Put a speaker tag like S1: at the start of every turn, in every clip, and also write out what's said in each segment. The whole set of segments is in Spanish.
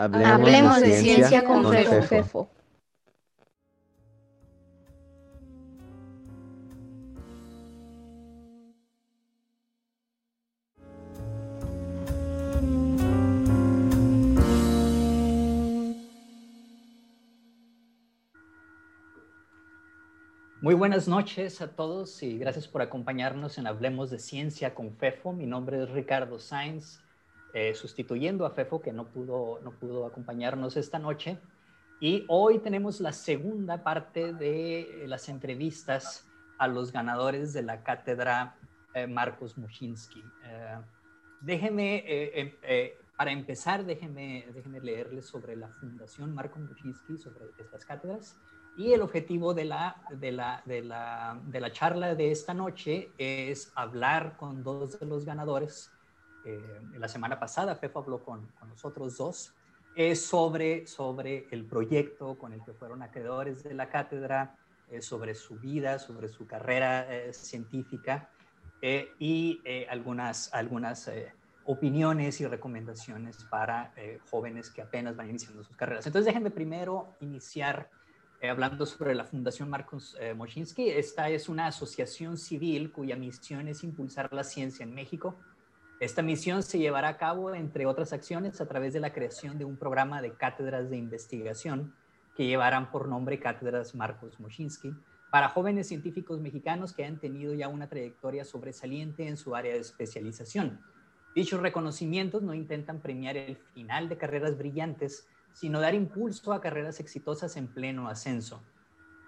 S1: Hablemos, de, ciencia, con, Fefo.
S2: Muy buenas noches a todos y gracias por acompañarnos en Hablemos de Ciencia con FEFO. Mi nombre es Ricardo Sainz eh, sustituyendo a Fefo, que no pudo, no pudo acompañarnos esta noche. Y hoy tenemos la segunda parte de las entrevistas a los ganadores de la cátedra eh, Marcos Mushinsky. Eh, déjeme, para empezar, déjeme, déjeme leerles sobre la Fundación Marcos Mushinsky, sobre estas cátedras. Y el objetivo de la, de, la, de, la, de la charla de esta noche es hablar con dos de los ganadores eh, la semana pasada Fefo habló con, nosotros dos es sobre, sobre el proyecto con el que fueron acreedores de la cátedra, sobre su vida, sobre su carrera eh, científica eh, y algunas, algunas opiniones y recomendaciones para jóvenes que apenas van iniciando sus carreras. Entonces déjenme primero iniciar hablando sobre la Fundación Marcos Moschinsky. Esta es una asociación civil cuya misión es impulsar la ciencia en México esta misión se llevará a cabo, entre otras acciones, a través de la creación de un programa de cátedras de investigación que llevarán por nombre Cátedras Marcos Moschinsky para jóvenes científicos mexicanos que han tenido ya una trayectoria sobresaliente en su área de especialización. Dichos reconocimientos no intentan premiar el final de carreras brillantes, sino dar impulso a carreras exitosas en pleno ascenso.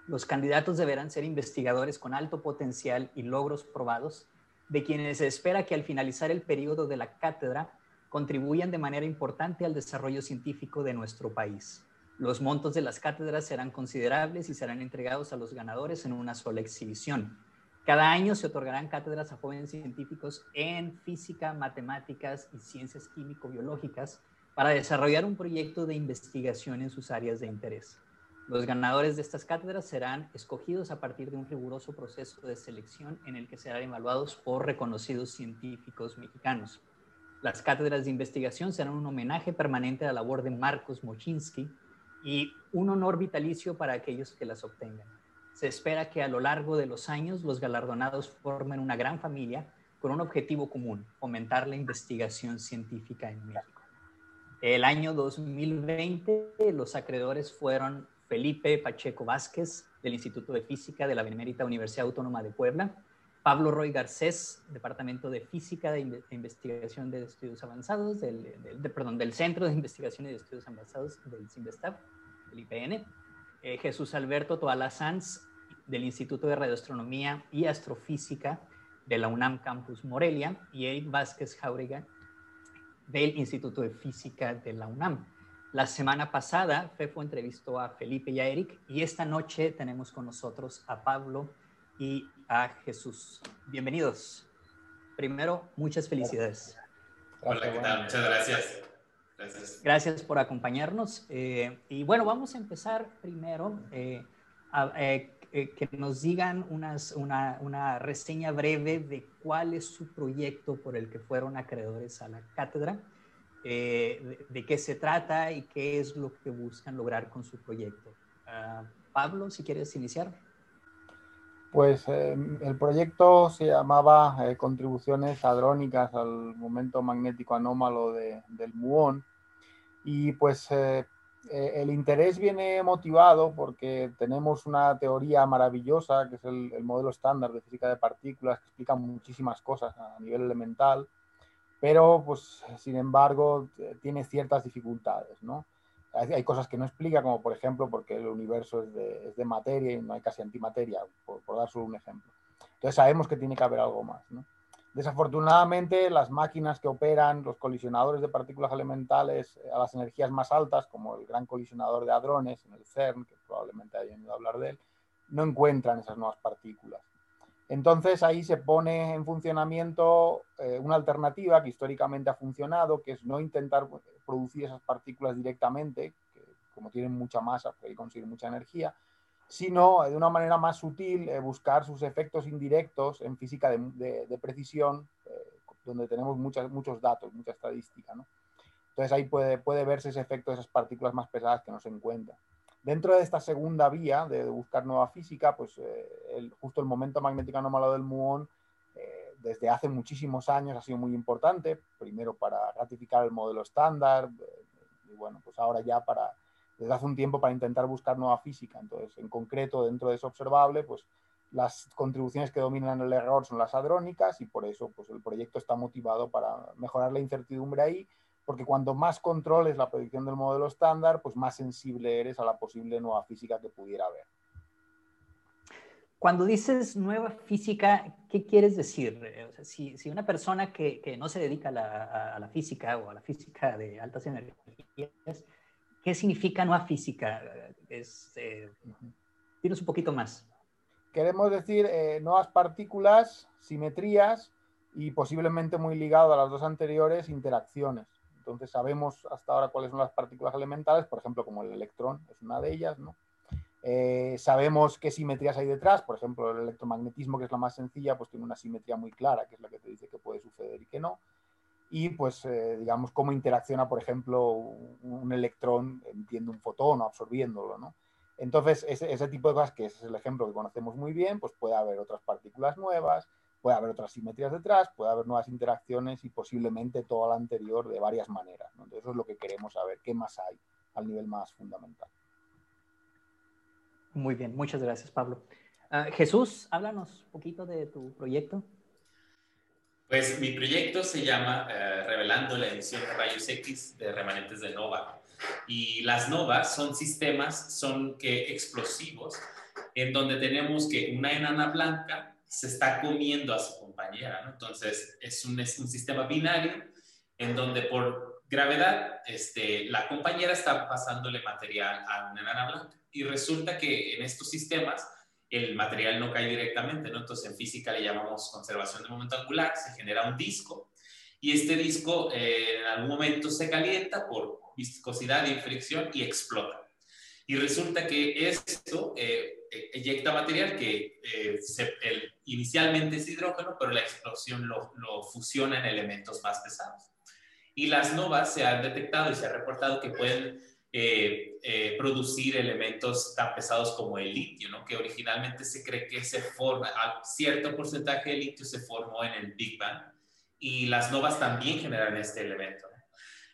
S2: Los candidatos deberán ser investigadores con alto potencial y logros probados de quienes se espera que al finalizar el periodo de la cátedra contribuyan de manera importante al desarrollo científico de nuestro país. Los montos de las cátedras serán considerables y serán entregados a los ganadores en una sola exhibición. Cada año se otorgarán cátedras a jóvenes científicos en física, matemáticas y ciencias químico-biológicas para desarrollar un proyecto de investigación en sus áreas de interés. Los ganadores de estas cátedras serán escogidos a partir de un riguroso proceso de selección en el que serán evaluados por reconocidos científicos mexicanos. Las cátedras de investigación serán un homenaje permanente a la labor de Marcos Mochinsky y un honor vitalicio para aquellos que las obtengan. Se espera que a lo largo de los años los galardonados formen una gran familia con un objetivo común, fomentar la investigación científica en México. El año 2020 los acreedores fueron Felipe Pacheco Vázquez, del Instituto de Física de la Benemérita Universidad Autónoma de Puebla, Pablo Roy Garcés, Departamento de Física de Investigación de Estudios Avanzados, del, perdón, del Centro de Investigación y de Estudios Avanzados del CIMBESTAB, del IPN, eh, Jesús Alberto Toala Sanz, del Instituto de Radioastronomía y Astrofísica de la UNAM Campus Morelia, y Eric Vázquez Jauriga, del Instituto de Física de la UNAM. La semana pasada, Fefo entrevistó a Felipe y a Eric y esta noche tenemos con nosotros a Pablo y a Jesús. Bienvenidos. Primero, muchas felicidades.
S3: Hola, ¿qué tal? Muchas gracias.
S2: Gracias, por acompañarnos. Eh, y bueno, vamos a empezar primero eh, eh, que nos digan unas, una, una reseña breve de cuál es su proyecto por el que fueron acreedores a la cátedra eh, de, qué se trata y qué es lo que buscan lograr con su proyecto. Ah, Pablo, si quieres iniciar.
S4: Pues eh, el proyecto se llamaba eh, Contribuciones Hadrónicas al Momento Magnético Anómalo del muón y pues el interés viene motivado porque tenemos una teoría maravillosa que es el modelo estándar de física de partículas que explica muchísimas cosas a nivel elemental pero pues sin embargo tiene ciertas dificultades, ¿no? Hay, cosas que no explica, como por ejemplo porque el universo es de, materia y no hay casi antimateria, por, dar solo un ejemplo. Entonces sabemos que tiene que haber algo más. Desafortunadamente, las máquinas que operan los colisionadores de partículas elementales a las energías más altas, como el gran colisionador de hadrones en el CERN, que probablemente hayan oído hablar de él, no encuentran esas nuevas partículas. Entonces ahí se pone en funcionamiento eh, una alternativa que históricamente ha funcionado, que es no intentar producir esas partículas directamente, que como tienen mucha masa, pueden conseguir mucha energía, sino de una manera más sutil eh, buscar sus efectos indirectos en física de, precisión, eh, donde tenemos muchos datos, mucha estadística. Entonces ahí puede, puede verse ese efecto de esas partículas más pesadas que no se encuentran. Dentro de esta segunda vía de, buscar nueva física, pues eh, justo el momento magnético anómalo del muón eh, desde hace muchísimos años ha sido muy importante, primero para ratificar el modelo estándar eh, y bueno, pues ahora ya para, desde hace un tiempo para intentar buscar nueva física. Entonces, en concreto, dentro de ese observable, pues las contribuciones que dominan el error son las hadrónicas y por eso pues, el proyecto está motivado para mejorar la incertidumbre ahí porque cuando más controles la predicción del modelo estándar, pues más sensible eres a la posible nueva física que pudiera haber.
S2: Cuando dices nueva física, ¿qué quieres decir? O sea, si, si, una persona que, que, no se dedica a la, a la, física o a la física de altas energías, ¿qué significa nueva física? Es, eh, dinos un poquito más.
S4: Queremos decir eh, nuevas partículas, simetrías y posiblemente muy ligado a las dos anteriores, interacciones. Entonces sabemos hasta ahora cuáles son las partículas elementales, por ejemplo, como el electrón es una de ellas, ¿no? Eh, sabemos qué simetrías hay detrás, por ejemplo, el electromagnetismo, que es la más sencilla, pues tiene una simetría muy clara, que es la que te dice que puede suceder y que no. Y pues, eh, digamos, cómo interacciona, por ejemplo, un, electrón emitiendo un fotón o absorbiéndolo, ¿no? Entonces, ese, tipo de cosas, que es el ejemplo que conocemos muy bien, pues puede haber otras partículas nuevas, puede haber otras simetrías detrás, puede haber nuevas interacciones y posiblemente todo lo anterior de varias maneras. Entonces, eso es lo que queremos saber, qué más hay al nivel más fundamental.
S2: Muy bien, muchas gracias, Pablo. Ah, Jesús, háblanos un poquito de tu proyecto.
S3: Pues mi proyecto se llama eh, Revelando la emisión de rayos X de remanentes de nova. Y las novas son sistemas, son que explosivos, en donde tenemos que una enana blanca se está comiendo a su compañera. Entonces, es un, es un sistema binario en donde por gravedad este, la compañera está pasándole material a una enana blanca. Y resulta que en estos sistemas el material no cae directamente, ¿no? Entonces, en física le llamamos conservación de momento angular, se genera un disco y este disco eh, en algún momento se calienta por viscosidad y fricción y explota. Y resulta que esto eh, eyecta material que eh, inicialmente es hidrógeno, pero la explosión lo, fusiona en elementos más pesados. Y las novas se han detectado y se ha reportado que pueden producir elementos tan pesados como el litio, ¿no? que originalmente se cree que se forma, cierto porcentaje de litio se formó en el Big Bang, y las novas también generan este elemento.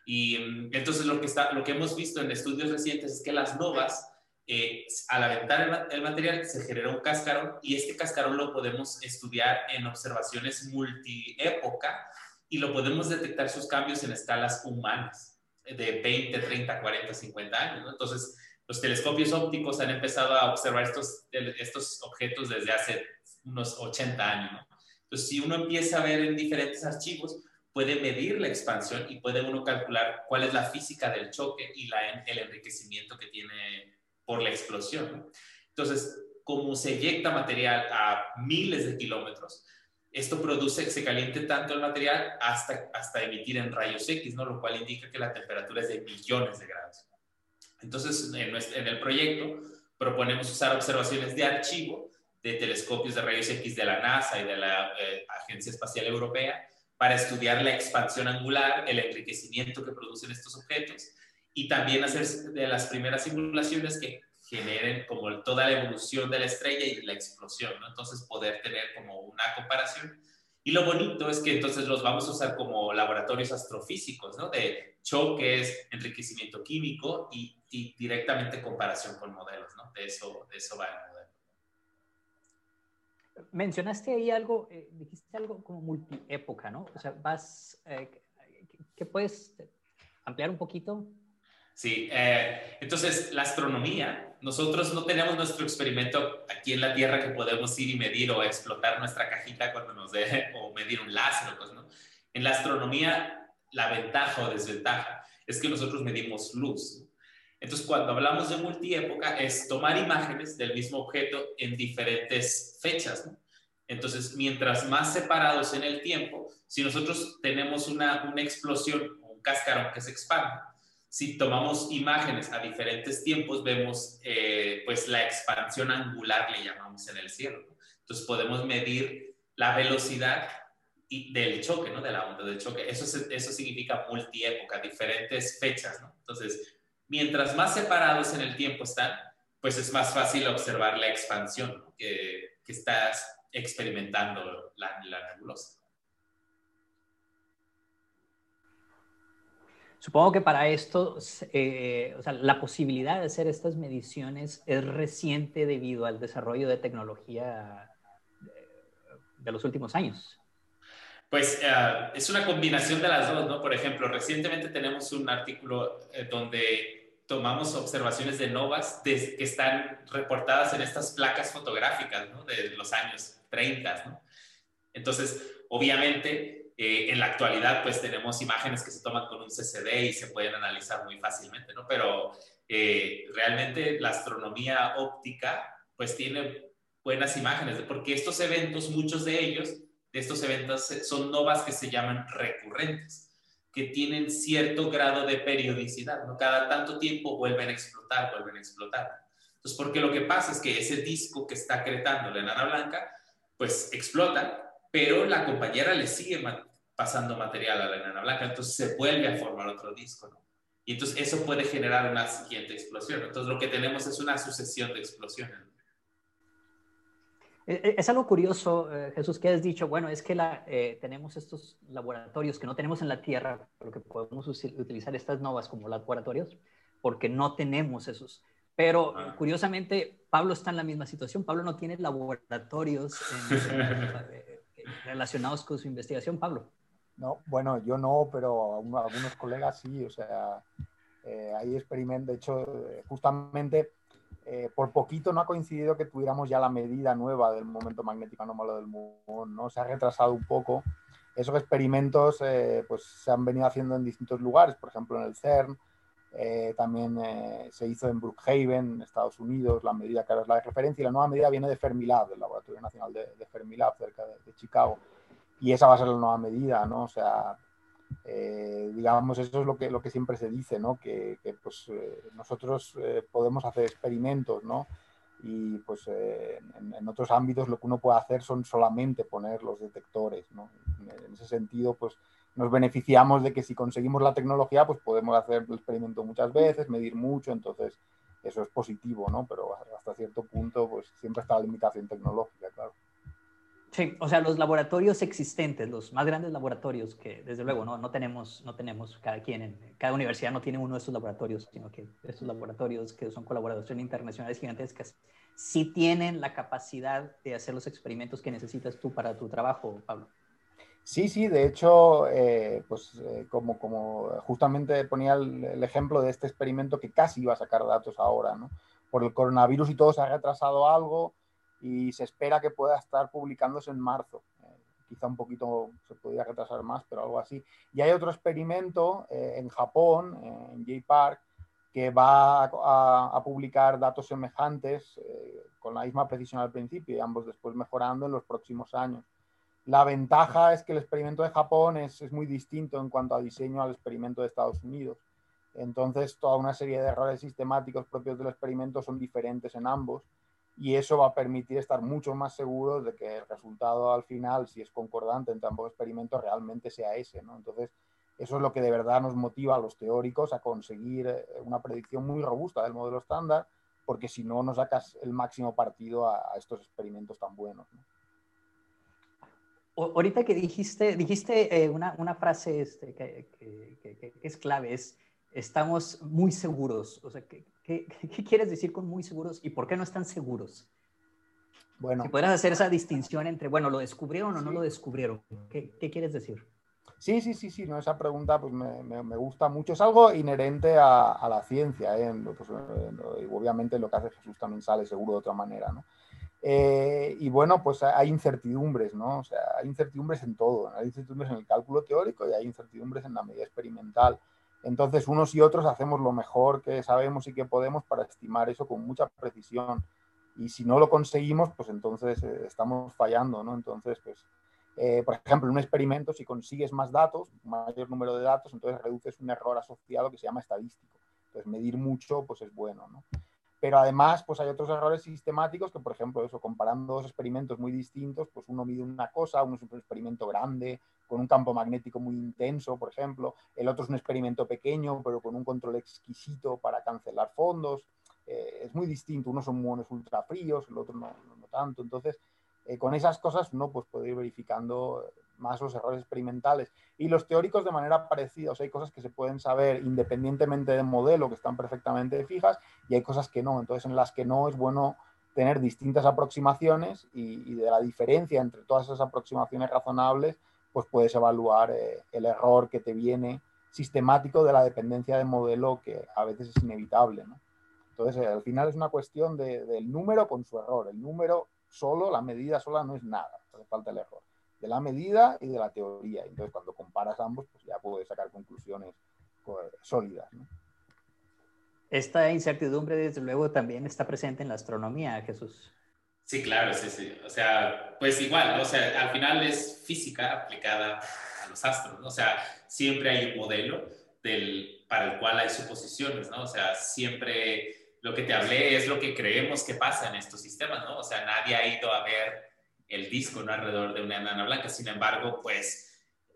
S3: Y mm, entonces lo que, está, lo que hemos visto en estudios recientes es que las novas, eh, al aventar el, material, se genera un cascarón y este cascarón lo podemos estudiar en observaciones multiépoca y lo podemos detectar sus cambios en escalas humanas de 20, 30, 40, 50 años. Entonces, los telescopios ópticos han empezado a observar estos, estos objetos desde hace unos 80 años. Entonces, si uno empieza a ver en diferentes archivos, puede medir la expansión y puede uno calcular cuál es la física del choque y la, el enriquecimiento que tiene por la explosión. Entonces, como se eyecta material a miles de kilómetros, esto produce, se caliente tanto el material hasta, hasta emitir en rayos X, ¿no? lo cual indica que la temperatura es de millones de grados. Entonces, en, en el proyecto proponemos usar observaciones de archivo de telescopios de rayos X de la NASA y de la eh, Agencia Espacial Europea para estudiar la expansión angular, el enriquecimiento que producen estos objetos y también hacer de las primeras simulaciones que generen como toda la evolución de la estrella y la explosión, ¿no? Entonces poder tener como una comparación. Y lo bonito es que entonces los vamos a usar como laboratorios astrofísicos, ¿no? De choques, enriquecimiento químico y, directamente comparación con modelos, ¿no? De eso, de eso va el modelo
S2: mencionaste ahí algo, eh, dijiste algo como multiépoca, ¿no? O sea, vas, eh, ¿qué puedes ampliar un poquito?
S3: Sí, eh, entonces la astronomía, nosotros no tenemos nuestro experimento aquí en la Tierra que podemos ir y medir o explotar nuestra cajita cuando nos dé, o medir un láser o cosas, ¿no? En la astronomía, la ventaja o desventaja es que nosotros medimos luz. Entonces, cuando hablamos de multiépoca, es tomar imágenes del mismo objeto en diferentes fechas. Entonces, mientras más separados en el tiempo, si nosotros tenemos una, una explosión, un cascarón que se expande, si tomamos imágenes a diferentes tiempos, vemos eh, pues la expansión angular, le llamamos en el cielo. Entonces, podemos medir la velocidad y del choque, ¿no? De la onda del choque. Eso, eso significa multiépoca, diferentes fechas, ¿no? Entonces, mientras más separados en el tiempo están, pues es más fácil observar la expansión que, que, estás experimentando la, la nebulosa.
S2: Supongo que para esto, eh, o sea, la posibilidad de hacer estas mediciones es reciente debido al desarrollo de tecnología de, los últimos años.
S3: Pues eh, es una combinación de las dos, ¿no? Por ejemplo, recientemente tenemos un artículo eh, donde tomamos observaciones de novas que están reportadas en estas placas fotográficas. De los años 30, ¿no? Entonces, obviamente, eh, en la actualidad, pues tenemos imágenes que se toman con un CCD y se pueden analizar muy fácilmente, ¿no? Pero eh, realmente la astronomía óptica, pues tiene buenas imágenes, porque estos eventos, muchos de ellos, de estos eventos eh, son novas que se llaman recurrentes, que tienen cierto grado de periodicidad, ¿no? Cada tanto tiempo vuelven a explotar, vuelven a explotar. Entonces, porque lo que pasa es que ese disco que está acretando la enana blanca, pues explota, pero la compañera le sigue pasando material a la enana blanca, entonces se vuelve a formar otro disco, ¿no? Y entonces eso puede generar una siguiente explosión. Entonces lo que tenemos es una sucesión de explosiones.
S2: Eh, eh, es algo curioso, eh, Jesús, que has dicho, bueno, es que la, tenemos estos laboratorios que no tenemos en la Tierra, pero que podemos utilizar estas novas como laboratorios, porque no tenemos esos. Pero ah. curiosamente, Pablo está en la misma situación. Pablo no tiene laboratorios relacionados con su investigación, Pablo.
S4: No, bueno, yo no, pero algunos colegas sí, o sea, eh, de hecho, eh, justamente eh, por poquito no ha coincidido que tuviéramos ya la medida nueva del momento magnético anómalo del muón, ¿no? Se ha retrasado un poco. Esos experimentos pues se han venido haciendo en distintos lugares, por ejemplo en el CERN, también se hizo en Brookhaven, en Estados Unidos, la medida que ahora es la de referencia, y la nueva medida viene de Fermilab, del Laboratorio Nacional de Fermilab, cerca de Chicago y esa va a ser la nueva medida, ¿no? O sea, eh, digamos, eso es lo que, lo que siempre se dice, ¿no? Que, pues, eh, nosotros eh, podemos hacer experimentos, ¿no? Y pues en, otros ámbitos lo que uno puede hacer son solamente poner los detectores, ¿no? En ese sentido, pues nos beneficiamos de que si conseguimos la tecnología, pues podemos hacer el experimento muchas veces, medir mucho, entonces eso es positivo, ¿no? Pero hasta cierto punto, pues siempre está la limitación tecnológica, claro.
S2: Sí, o sea, los laboratorios existentes, los más grandes laboratorios que desde luego no, no, tenemos, no tenemos cada quien, en, cada universidad no tiene uno de estos laboratorios, sino que estos laboratorios que son colaboraciones internacionales gigantescas, sí tienen la capacidad de hacer los experimentos que necesitas tú para tu trabajo, Pablo.
S4: Sí, sí, de hecho, eh, pues eh, como, como justamente ponía el, el, ejemplo de este experimento que casi iba a sacar datos ahora, ¿no? Por el coronavirus y todo se ha retrasado algo, y se espera que pueda estar publicándose en marzo. Eh, quizá un poquito se podría retrasar más, pero algo así. Y hay otro experimento eh, en Japón, en J-Park, que va a, publicar datos semejantes eh, con la misma precisión al principio y ambos después mejorando en los próximos años. La ventaja es que el experimento de Japón es, es muy distinto en cuanto a diseño al experimento de Estados Unidos. Entonces, toda una serie de errores sistemáticos propios del experimento son diferentes en ambos y eso va a permitir estar mucho más seguros de que el resultado al final, si es concordante entre ambos experimentos, realmente sea ese. ¿no? Entonces, eso es lo que de verdad nos motiva a los teóricos a conseguir eh, una predicción muy robusta del modelo estándar, porque si no, no sacas el máximo partido a, estos experimentos tan buenos.
S2: Ahorita que dijiste, dijiste eh, una, una, frase este, que, que, que, es clave, es estamos muy seguros. O sea, ¿qué, qué, quieres decir con muy seguros y por qué no están seguros? Bueno. Si pudieras hacer esa distinción entre, bueno, ¿lo descubrieron o no lo descubrieron? ¿Qué, ¿Qué, quieres decir?
S4: Sí, sí, sí, sí, no, esa pregunta pues me, me, gusta mucho. Es algo inherente a, a la ciencia, ¿eh? pues, eh, obviamente lo que hace Jesús también sale seguro de otra manera, ¿no? Eh, y bueno, pues hay incertidumbres, ¿no? O sea, hay incertidumbres en todo. Hay incertidumbres en el cálculo teórico y hay incertidumbres en la medida experimental. Entonces, unos y otros hacemos lo mejor que sabemos y que podemos para estimar eso con mucha precisión. Y si no lo conseguimos, pues entonces eh, estamos fallando, ¿no? Entonces, pues, eh, por ejemplo, en un experimento, si consigues más datos, mayor número de datos, entonces reduces un error asociado que se llama estadístico. Entonces, medir mucho, pues es bueno, ¿no? Pero además pues hay otros errores sistemáticos que, por ejemplo, eso, comparando dos experimentos muy distintos, pues uno mide una cosa, uno es un experimento grande, con un campo magnético muy intenso, por ejemplo, el otro es un experimento pequeño, pero con un control exquisito para cancelar fondos, eh, es muy distinto, unos son muones ultra fríos, el otro no, no, tanto, entonces eh, con esas cosas uno pues, puede ir verificando más los errores experimentales. Y los teóricos de manera parecida, o sea, hay cosas que se pueden saber independientemente del modelo, que están perfectamente fijas, y hay cosas que no. Entonces, en las que no es bueno tener distintas aproximaciones y, de la diferencia entre todas esas aproximaciones razonables, pues puedes evaluar eh, el error que te viene sistemático de la dependencia de modelo que a veces es inevitable. ¿no? Entonces, al final es una cuestión del número con su error. El número solo, la medida sola no es nada, hace falta el error de la medida y de la teoría. Entonces, cuando comparas ambos, pues ya puedes sacar conclusiones pues, sólidas.
S2: Esta incertidumbre, desde luego, también está presente en la astronomía, Jesús.
S3: Sí, claro, sí, sí. O sea, pues igual, o sea, al final es física aplicada a los astros, ¿no? O sea, siempre hay un modelo del, para el cual hay suposiciones, ¿no? O sea, siempre lo que te hablé es lo que creemos que pasa en estos sistemas, ¿no? O sea, nadie ha ido a ver el disco ¿no? alrededor de una enana blanca. Sin embargo, pues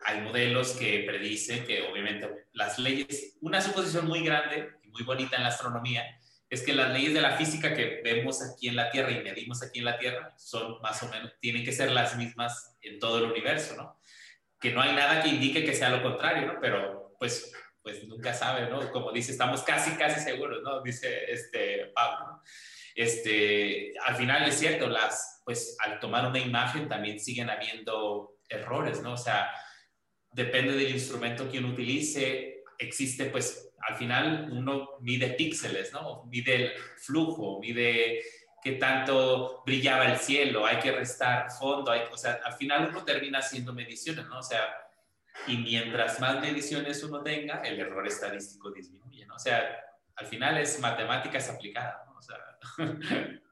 S3: hay modelos que predicen que obviamente las leyes, una suposición muy grande y muy bonita en la astronomía, es que las leyes de la física que vemos aquí en la Tierra y medimos aquí en la Tierra son más o menos, tienen que ser las mismas en todo el universo, ¿no? Que no hay nada que indique que sea lo contrario, ¿no? Pero pues, pues nunca sabe, ¿no? Como dice, estamos casi, casi seguros, ¿no? Dice este Pablo. Este, al final es cierto, las, pues al tomar una imagen también siguen habiendo errores, ¿no? O sea, depende del instrumento que uno utilice, existe pues al final uno mide píxeles, ¿no? Mide el flujo, mide qué tanto brillaba el cielo, hay que restar fondo, hay, o sea, al final uno termina haciendo mediciones, ¿no? O sea, y mientras más mediciones uno tenga, el error estadístico disminuye, ¿no? O sea, al final es matemáticas aplicadas, ¿no? O sea,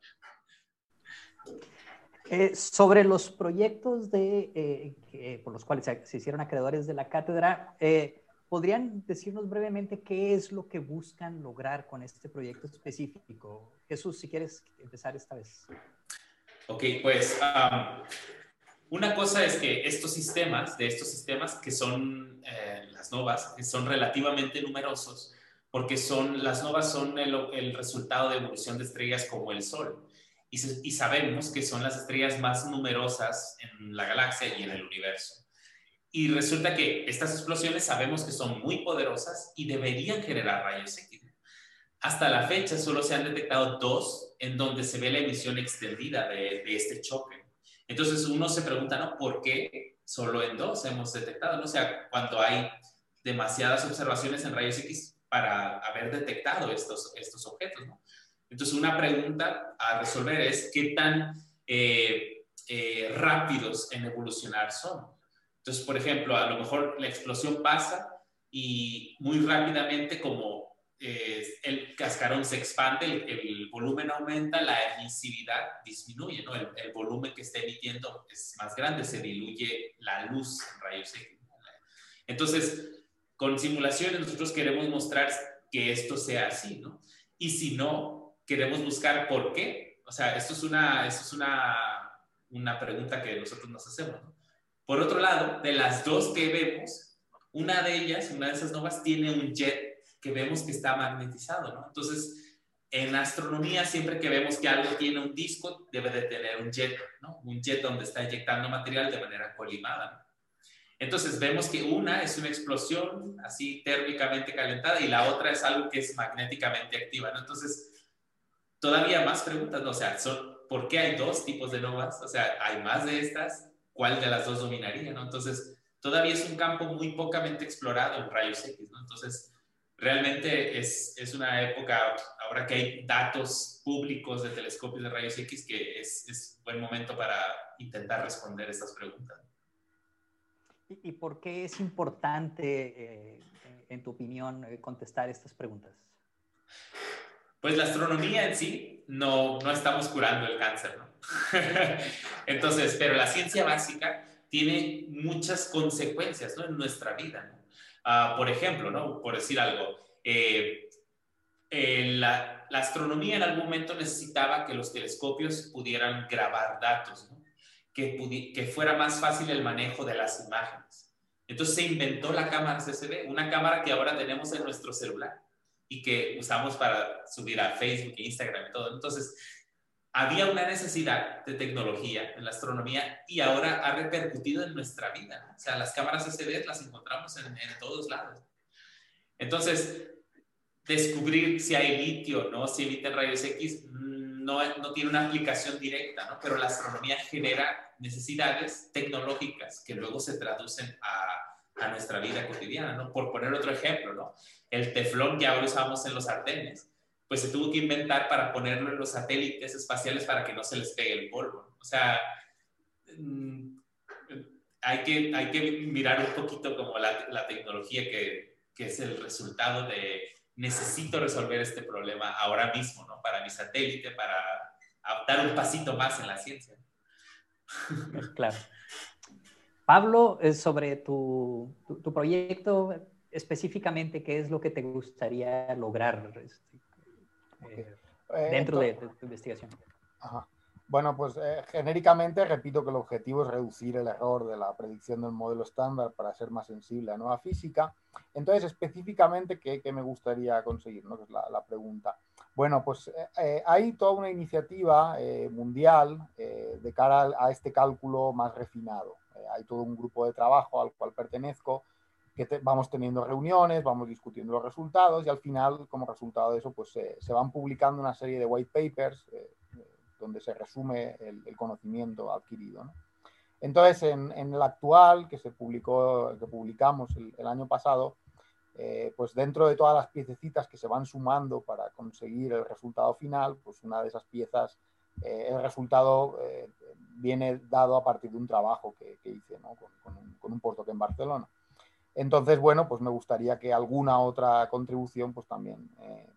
S2: Eh, sobre los proyectos de, eh, por los cuales se, hicieron acreedores de la cátedra, eh, ¿podrían decirnos brevemente qué es lo que buscan lograr con este proyecto específico? Jesús, si quieres empezar esta vez.
S3: Ok, pues una cosa es que estos sistemas, de estos sistemas que son las novas, que son relativamente numerosos, porque son, las novas son el, resultado de evolución de estrellas como el Sol. Y, y, sabemos que son las estrellas más numerosas en la galaxia y en el universo. Y resulta que estas explosiones sabemos que son muy poderosas y deberían generar rayos X. Hasta la fecha solo se han detectado dos en donde se ve la emisión extendida de, de este choque. Entonces uno se pregunta, ¿no? ¿Por qué solo en dos hemos detectado? ¿no? O sea, cuando hay demasiadas observaciones en rayos X, para haber detectado estos, estos objetos. ¿no? Entonces, una pregunta a resolver es qué tan eh, eh, rápidos en evolucionar son. Entonces, por ejemplo, a lo mejor la explosión pasa y muy rápidamente como eh, el cascarón se expande, el, volumen aumenta, la emisividad disminuye, ¿no? El, el, volumen que está emitiendo es más grande, se diluye la luz en rayos X. Entonces, con simulaciones nosotros queremos mostrar que esto sea así, ¿no? Y si no, queremos buscar por qué. O sea, esto es una, esto es una, una pregunta que nosotros nos hacemos, ¿no? Por otro lado, de las dos que vemos, una de ellas, una de esas novas, tiene un jet que vemos que está magnetizado, ¿no? Entonces, en astronomía, siempre que vemos que algo tiene un disco, debe de tener un jet, ¿no? Un jet donde está inyectando material de manera colimada, ¿no? Entonces vemos que una es una explosión así térmicamente calentada y la otra es algo que es magnéticamente activa, ¿no? Entonces, todavía más preguntas, ¿no? O sea, son, ¿por qué hay dos tipos de novas? O sea, ¿hay más de estas? ¿Cuál de las dos dominaría, no? Entonces, todavía es un campo muy pocamente explorado en rayos X, ¿no? Entonces, realmente es, es una época, ahora que hay datos públicos de telescopios de rayos X, que es, es buen momento para intentar responder estas preguntas.
S2: ¿Y por qué es importante, eh, en tu opinión, eh, contestar estas preguntas?
S3: Pues la astronomía en sí no, no estamos curando el cáncer, ¿no? Entonces, pero la ciencia básica tiene muchas consecuencias ¿no? en nuestra vida. ¿no? Ah, por ejemplo, ¿no? por decir algo, eh, eh, la, astronomía en algún momento necesitaba que los telescopios pudieran grabar datos, que, que fuera más fácil el manejo de las imágenes. Entonces se inventó la cámara CCD, una cámara que ahora tenemos en nuestro celular y que usamos para subir a Facebook, Instagram y todo. Entonces, había una necesidad de tecnología en la astronomía y ahora ha repercutido en nuestra vida. O sea, las cámaras CCD las encontramos en, en todos lados. Entonces, descubrir si hay litio, ¿no? si emiten rayos X, no, no tiene una aplicación directa, ¿no? pero la astronomía genera necesidades tecnológicas que luego se traducen a, a nuestra vida cotidiana. ¿no? Por poner otro ejemplo, ¿no? el teflón que ahora usamos en los sartenes, pues se tuvo que inventar para ponerlo en los satélites espaciales para que no se les pegue el polvo. O sea, mm, hay que, hay que mirar un poquito como la, la tecnología que, que es el resultado de necesito resolver este problema ahora mismo, ¿no? Para mi satélite, para dar un pasito más en la ciencia.
S2: Claro. Pablo, sobre tu, tu, proyecto específicamente, ¿qué es lo que te gustaría lograr este, eh, eh, dentro de, de, tu investigación?
S4: Ajá. Bueno, pues eh, genéricamente repito que el objetivo es reducir el error de la predicción del modelo estándar para ser más sensible a nueva física. Entonces, específicamente, ¿qué, me gustaría conseguir? ¿no? es la, pregunta. Bueno, pues eh, hay toda una iniciativa mundial de cara a, este cálculo más refinado. hay todo un grupo de trabajo al cual pertenezco que vamos teniendo reuniones, vamos discutiendo los resultados y al final, como resultado de eso, pues se van publicando una serie de white papers donde se resume el, conocimiento adquirido. Entonces, en, el actual que se publicó, que publicamos el, año pasado, eh, pues dentro de todas las piececitas que se van sumando para conseguir el resultado final, pues una de esas piezas, eh, el resultado eh, viene dado a partir de un trabajo que, hice con, un, con, un, en Barcelona. Entonces, bueno, pues me gustaría que alguna otra contribución pues también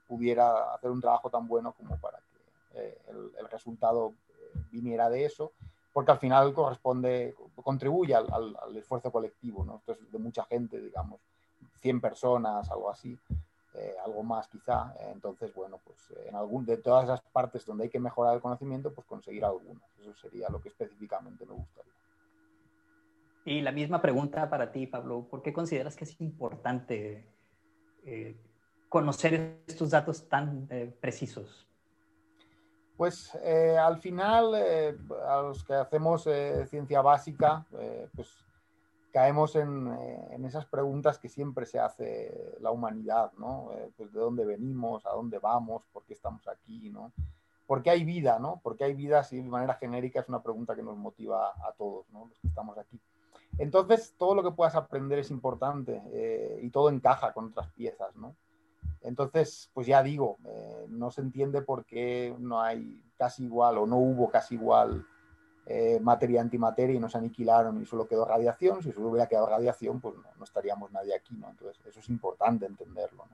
S4: pudiera hacer un trabajo tan bueno como para que eh, el, resultado eh, viniera de eso, porque al final corresponde, contribuye al, esfuerzo colectivo, ¿no? Esto es de mucha gente, digamos, 100 personas, algo así, eh, algo más quizá. Entonces, bueno, pues en algún, de todas esas partes donde hay que mejorar el conocimiento, pues conseguir algunas. Eso sería lo que específicamente me gustaría.
S2: Y la misma pregunta para ti, Pablo. ¿Por qué consideras que es importante conocer estos datos tan precisos?
S4: Pues eh, al final, eh, a los que hacemos eh, ciencia básica, pues caemos en, en, esas preguntas que siempre se hace la humanidad, ¿no? pues de dónde venimos, a dónde vamos, por qué estamos aquí, ¿no? ¿Por qué hay vida, no? ¿Por qué hay vida? Si de manera genérica es una pregunta que nos motiva a todos, ¿no? Los que estamos aquí. Entonces, todo lo que puedas aprender es importante y todo encaja con otras piezas, ¿no? Entonces, pues ya digo, eh, no se entiende por qué no hay casi igual o no hubo casi igual eh, materia antimateria y no se aniquilaron y solo quedó radiación. Si solo hubiera quedado radiación, pues no, estaríamos nadie aquí, ¿no? Entonces, eso es importante entenderlo.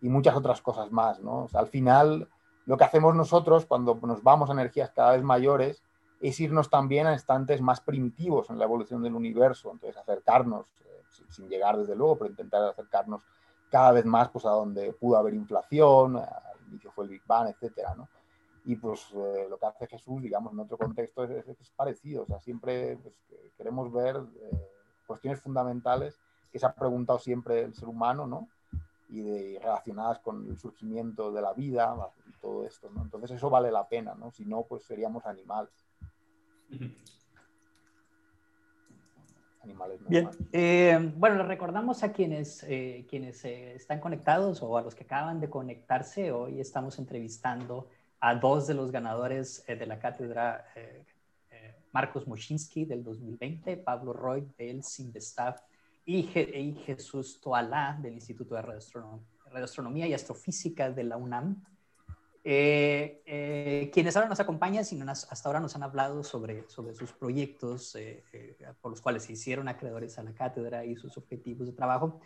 S4: Y muchas otras cosas más, ¿no? Al final, lo que hacemos nosotros cuando nos vamos a energías cada vez mayores es irnos también a instantes más primitivos en la evolución del universo. Entonces, acercarnos, eh, sin llegar desde luego, pero intentar acercarnos cada vez más pues, a donde pudo haber inflación, al inicio fue el Big Bang, etcétera, ¿no? Y pues eh, lo que hace Jesús, digamos, en otro contexto es, parecido, o sea, siempre pues, queremos ver eh, cuestiones fundamentales que se ha preguntado siempre el ser humano, ¿no? Y de, relacionadas con el surgimiento de la vida y todo esto, ¿no? Entonces eso vale la pena, ¿no? Si no, pues seríamos animales animales.
S2: Bien, eh, bueno, les recordamos a quienes, eh, quienes eh, están conectados o a los que acaban de conectarse. Hoy estamos entrevistando a dos de los ganadores de la cátedra, Marcos Moschinsky del 2020, Pablo Roy del CIMBESTAF y, y Jesús Toalá del Instituto de Radioastronomía y Astrofísica de la UNAM. Eh, eh, quienes ahora nos acompañan, sino hasta ahora nos han hablado sobre, sobre sus proyectos eh, por los cuales se hicieron acreedores a la cátedra y sus objetivos de trabajo.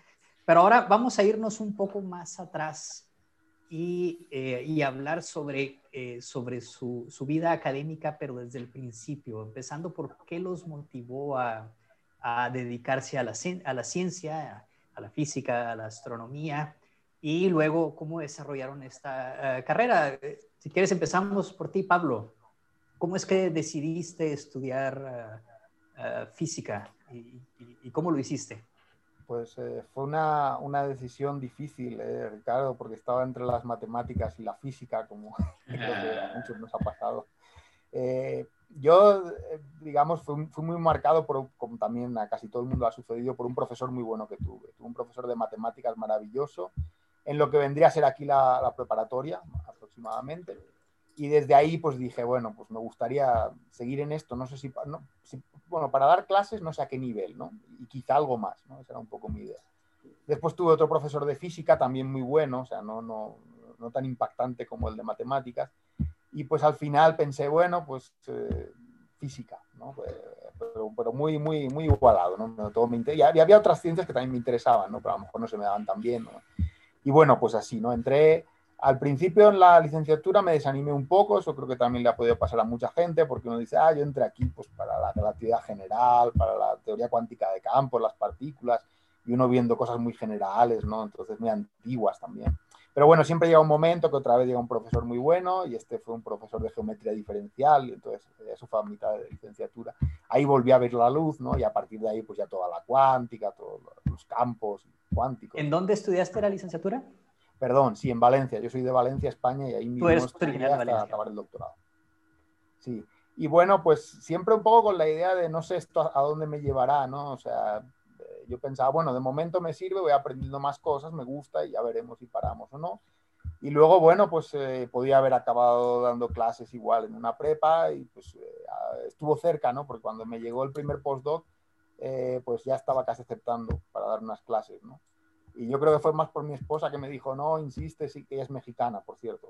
S2: Pero ahora vamos a irnos un poco más atrás y, y hablar sobre, sobre su, su, vida académica, pero desde el principio, empezando por qué los motivó a, a dedicarse a la, a la ciencia, a la física, a la astronomía y luego cómo desarrollaron esta eh, carrera. Si quieres, empezamos por ti, Pablo. ¿Cómo es que decidiste estudiar física y, cómo lo hiciste?
S4: Pues fue una, una, decisión difícil, Ricardo, porque estaba entre las matemáticas y la física, como a muchos nos ha pasado. Eh, yo, eh, digamos, fui, muy marcado por, como también a casi todo el mundo ha sucedido, por un profesor muy bueno que tuve. Tuve un profesor de matemáticas maravilloso, en lo que vendría a ser aquí la, preparatoria aproximadamente. Y desde ahí pues dije, bueno, pues me gustaría seguir en esto, no sé si, bueno, para dar clases no sé a qué nivel, ¿no? Y quizá algo más, ¿no? Esa era un poco mi idea. Después tuve otro profesor de física también muy bueno, o sea, no, no, no tan impactante como el de matemáticas. Y pues al final pensé, bueno, pues eh, física, ¿no? Pero, pero, muy, muy, muy igualado, ¿no? Todo me y había otras ciencias que también me interesaban, ¿no? Pero a lo mejor no se me daban tan bien, ¿no? Y bueno, pues así, ¿no? Entré, al principio en la licenciatura me desanimé un poco, eso creo que también le ha podido pasar a mucha gente, porque uno dice, ah, yo entré aquí pues para la relatividad general, para la teoría cuántica de campos, las partículas, y uno viendo cosas muy generales, ¿no? Entonces muy antiguas también. Pero bueno, siempre llega un momento que otra vez llega un profesor muy bueno y este fue un profesor de geometría diferencial y entonces eso fue a mitad de licenciatura. Ahí volví a ver la luz, ¿no? Y a partir de ahí pues ya toda la cuántica, todos los campos cuánticos.
S2: ¿En dónde estudiaste la licenciatura?
S4: Perdón, sí, en Valencia. Yo soy de Valencia, España y ahí mismo estudié hasta acabar el doctorado. Sí. Y bueno, pues siempre un poco con la idea de no sé esto a dónde me llevará, ¿no? O sea, yo pensaba, bueno, de momento me sirve, voy aprendiendo más cosas, me gusta y ya veremos si paramos o no. Y luego, bueno, pues eh, podía haber acabado dando clases igual en una prepa y pues eh, estuvo cerca, ¿no? Porque cuando me llegó el primer postdoc, eh, pues ya estaba casi aceptando para dar unas clases, ¿no? Y yo creo que fue más por mi esposa que me dijo, no, insiste, sí, que ella es mexicana, por cierto.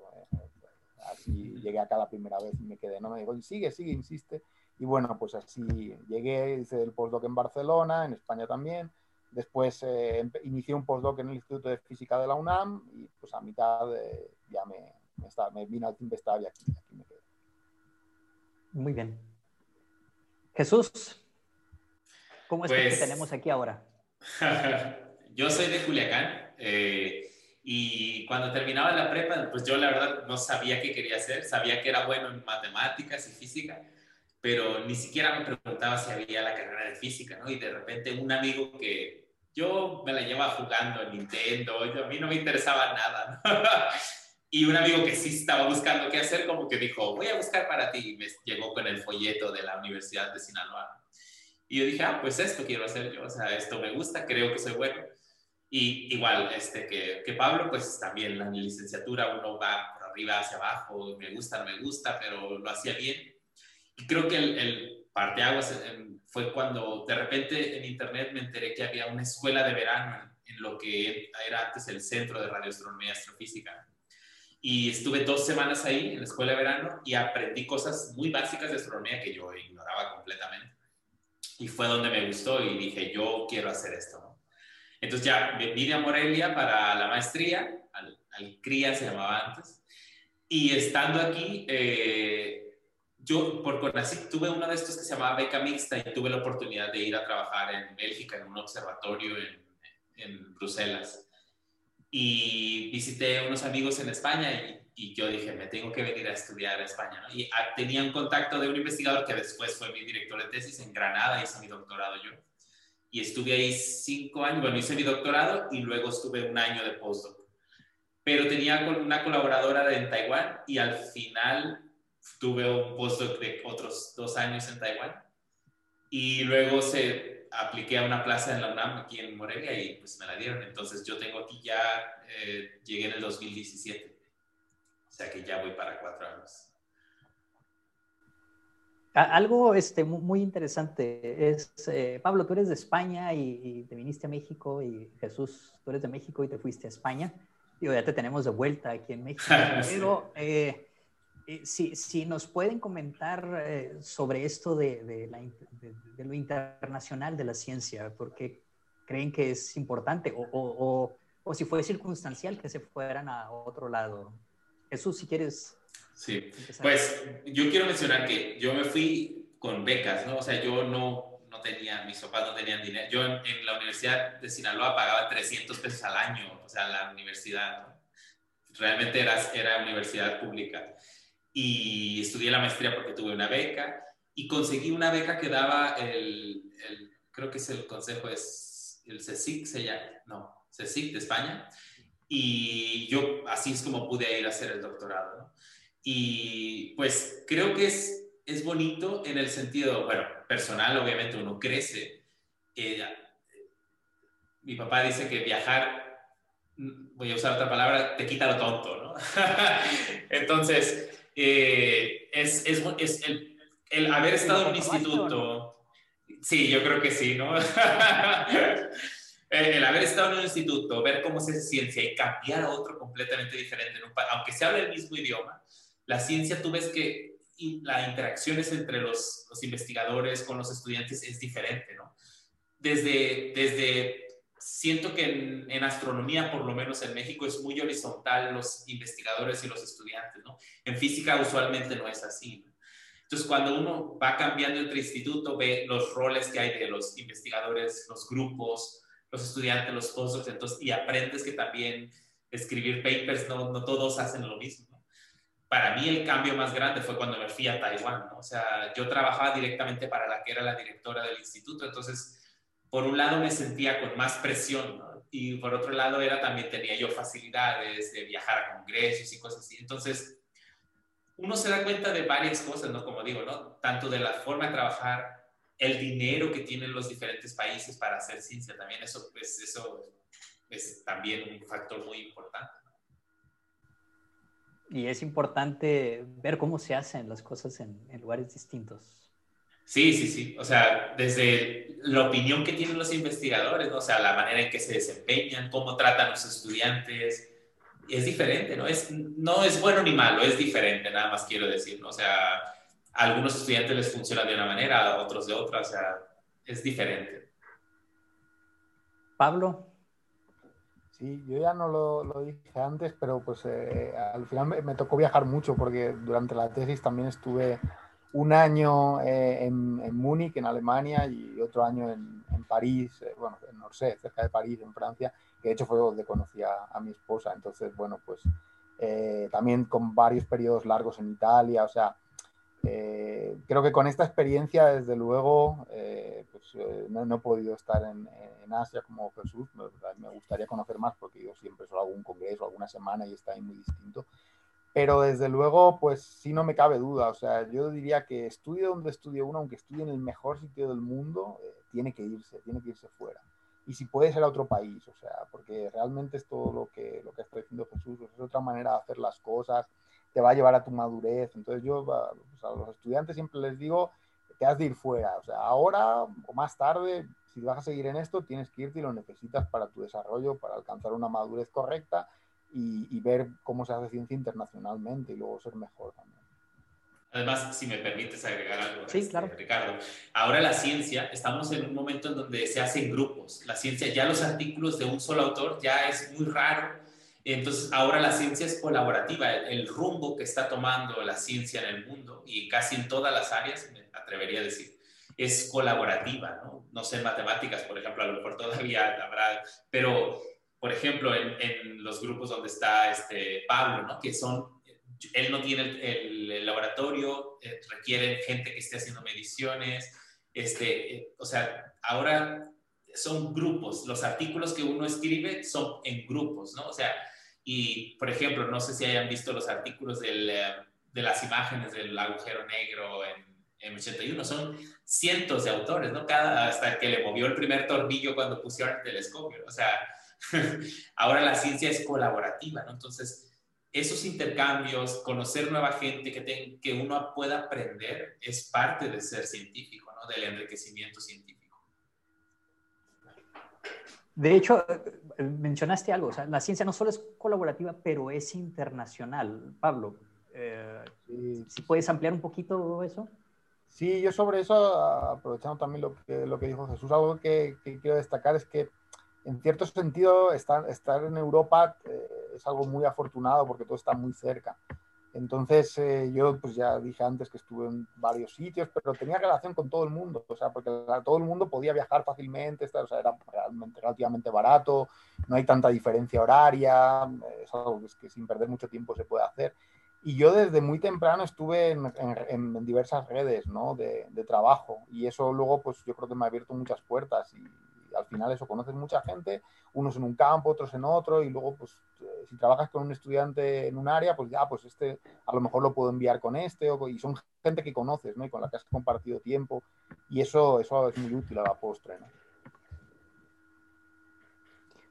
S4: así llegué acá la primera vez y me quedé, ¿no? Me dijo, sigue, sigue, insiste. Y bueno, pues así llegué, hice el postdoc en Barcelona, en España también. Después eh, inicié un postdoc en el Instituto de Física de la UNAM y pues a mitad ya me, me, me vine al Investav y aquí, aquí me quedé.
S2: Muy bien. Jesús, ¿cómo es que pues tenemos aquí ahora?
S3: yo soy de Culiacán eh, y cuando terminaba la prepa, pues yo la verdad no sabía qué quería hacer, sabía que era bueno en matemáticas y física, pero ni siquiera me preguntaba si había la carrera de física, ¿no? Y de repente un amigo que yo me la llevaba jugando en Nintendo, a mí no me interesaba nada, ¿no? y un amigo que sí estaba buscando qué hacer, como que dijo, voy a buscar para ti, y me llegó con el folleto de la Universidad de Sinaloa. Y yo dije, ah, pues esto quiero hacer yo, o sea, esto me gusta, creo que soy bueno. Y igual este, que, que Pablo, pues también la licenciatura uno va por arriba hacia abajo, me gusta, no me gusta, pero lo hacía bien creo que el, el parteaguas fue cuando de repente en internet me enteré que había una escuela de verano en, lo que era antes el Centro de Radioastronomía y Astrofísica. Y estuve dos semanas ahí en la escuela de verano y aprendí cosas muy básicas de astronomía que yo ignoraba completamente. Y fue donde me gustó y dije, yo quiero hacer esto. Entonces ya vine a Morelia para la maestría, al, al CRIA se llamaba antes. Y estando aquí, eh, yo por CONACYT tuve uno de estos que se llamaba beca mixta y tuve la oportunidad de ir a trabajar en Bélgica en un observatorio en, en Bruselas. Y visité unos amigos en España y, y, yo dije, me tengo que venir a estudiar a España. Y ah, tenía un contacto de un investigador que después fue mi director de tesis en Granada, hice mi doctorado yo. Y estuve ahí cinco años, bueno, hice mi doctorado y luego estuve un año de postdoc. Pero tenía una colaboradora en Taiwán y al final tuve un postdoc de otros dos años en Taiwán y luego se apliqué a una plaza en la UNAM aquí en Morelia y pues me la dieron. Entonces yo tengo aquí ya, eh, llegué en el 2017, o sea que ya voy para cuatro años.
S2: Algo este, muy interesante es, eh, Pablo, tú eres de España y, te viniste a México y Jesús, tú eres de México y te fuiste a España. y ya te tenemos de vuelta aquí en México. Pero eh, eh, si, nos pueden comentar eh, sobre esto de, lo internacional de la ciencia, porque creen que es importante o, si fue circunstancial que se fueran a otro lado. Jesús, si quieres.
S3: Sí, pues yo quiero mencionar que yo me fui con becas, ¿no? O sea, yo no, no tenía, mis papás no tenían dinero. Yo en, la Universidad de Sinaloa pagaba 300 pesos al año, o sea, la universidad. Realmente era, era universidad pública. Y estudié la maestría porque tuve una beca y conseguí una beca que daba el, creo que es el consejo, es el CSIC, se llama, no, CSIC de España. Y yo así es como pude ir a hacer el doctorado. Y pues creo que es, es bonito en el sentido, bueno, personal, obviamente uno crece. Eh, mi papá dice que viajar, voy a usar otra palabra, te quita lo tonto, ¿no? Entonces, eh, es, es, es el, el, haber estado en un instituto. Sí, yo creo que sí, ¿no? el haber estado en un instituto, ver cómo se hace ciencia y cambiar a otro completamente diferente, aunque se hable el mismo idioma, la ciencia tú ves que las interacciones entre los, los, investigadores con los estudiantes es diferente, ¿no? Desde, desde siento que en, en, astronomía, por lo menos en México, es muy horizontal los investigadores y los estudiantes, ¿no? En física usualmente no es así. ¿no? Entonces, cuando uno va cambiando entre instituto, ve los roles que hay de los investigadores, los grupos, los estudiantes, los postdocs, entonces, y aprendes que también escribir papers, no, no todos hacen lo mismo para mí el cambio más grande fue cuando me fui a Taiwán, ¿no? O sea, yo trabajaba directamente para la que era la directora del instituto, entonces, por un lado me sentía con más presión. Y por otro lado era también tenía yo facilidades de viajar a congresos y cosas así. Entonces, uno se da cuenta de varias cosas, ¿no? Como digo, ¿no? Tanto de la forma de trabajar, el dinero que tienen los diferentes países para hacer ciencia también, pues, eso es también un factor muy importante
S2: y es importante ver cómo se hacen las cosas en, lugares distintos.
S3: Sí, sí, sí. O sea, desde la opinión que tienen los investigadores, ¿no? o sea, la manera en que se desempeñan, cómo tratan a los estudiantes, es diferente, ¿no? Es, no es bueno ni malo, es diferente, nada más quiero decir, ¿no? O sea, a algunos estudiantes les funciona de una manera, a otros de otra, o sea, es diferente.
S2: Pablo,
S4: Sí, yo ya no lo, lo dije antes, pero pues eh, al final me, tocó viajar mucho porque durante la tesis también estuve un año eh, en, en Múnich, en Alemania, y otro año en, en París, eh, bueno, en Orsay, cerca de París, en Francia, que de hecho fue donde conocí a, a mi esposa. Entonces, bueno, pues también con varios periodos largos en Italia, o sea, creo que con esta experiencia, desde luego, pues, no, no, he podido estar en, en Asia como Jesús, me, gustaría conocer más porque yo siempre solo hago un congreso, alguna semana y está ahí muy distinto. Pero desde luego, pues sí no me cabe duda, o sea, yo diría que estudie donde estudie uno, aunque estudie en el mejor sitio del mundo, eh, tiene que irse, tiene que irse fuera. Y si puede ser a otro país, o sea, porque realmente es todo lo que, lo que está diciendo Jesús, pues, es otra manera de hacer las cosas, te va a llevar a tu madurez. Entonces yo a los estudiantes siempre les digo, te has de ir fuera, o sea, ahora o más tarde si vas a seguir en esto, tienes que irte y lo necesitas para tu desarrollo, para alcanzar una madurez correcta y, ver cómo se hace ciencia internacionalmente y luego ser mejor también.
S3: Además, si me permites agregar algo,
S2: sí, claro.
S3: Ricardo, ahora la ciencia, estamos en un momento en donde se hacen grupos. La ciencia, ya los artículos de un solo autor ya es muy raro. Entonces, ahora la ciencia es colaborativa. El, el rumbo que está tomando la ciencia en el mundo y casi en todas las áreas, me atrevería a decir, es colaborativa, ¿no? No sé, en matemáticas, por ejemplo, a lo mejor todavía habrá, pero, por ejemplo, en, los grupos donde está este Pablo, ¿no? Que son, él no tiene el, laboratorio, eh, requieren gente que esté haciendo mediciones, este, eh, o sea, ahora son grupos, los artículos que uno escribe son en grupos, ¿no? O sea, y, por ejemplo, no sé si hayan visto los artículos del, eh, de las imágenes del agujero negro en M81, son cientos de autores, ¿no? Cada, hasta que le movió el primer tornillo cuando pusieron el telescopio. O sea, ahora la ciencia es colaborativa, ¿no? Entonces, esos intercambios, conocer nueva gente que, que uno pueda aprender, es parte de ser científico, ¿no? Del enriquecimiento científico.
S2: De hecho, eh, mencionaste algo, o sea, la ciencia no solo es colaborativa, pero es internacional. Pablo, eh, si puedes ampliar un poquito eso.
S4: Sí, yo sobre eso, aprovechando también lo que, lo que dijo Jesús, algo que, quiero destacar es que en cierto sentido estar, estar en Europa eh, es algo muy afortunado porque todo está muy cerca. Entonces eh, yo pues ya dije antes que estuve en varios sitios, pero tenía relación con todo el mundo, o sea, porque todo el mundo podía viajar fácilmente, o sea, era realmente, relativamente barato, no hay tanta diferencia horaria, es algo que, sin perder mucho tiempo se puede hacer. Y yo desde muy temprano estuve en, en, diversas redes ¿no? de, de, trabajo y eso luego pues yo creo que me ha abierto muchas puertas y, al final eso, conoces mucha gente, unos en un campo, otros en otro, y luego, pues, eh, si trabajas con un estudiante en un área, pues ya, pues este a lo mejor lo puedo enviar con este, o, y son gente que conoces, ¿no? Y con la que has compartido tiempo, y eso, eso es muy útil a la postre, ¿no?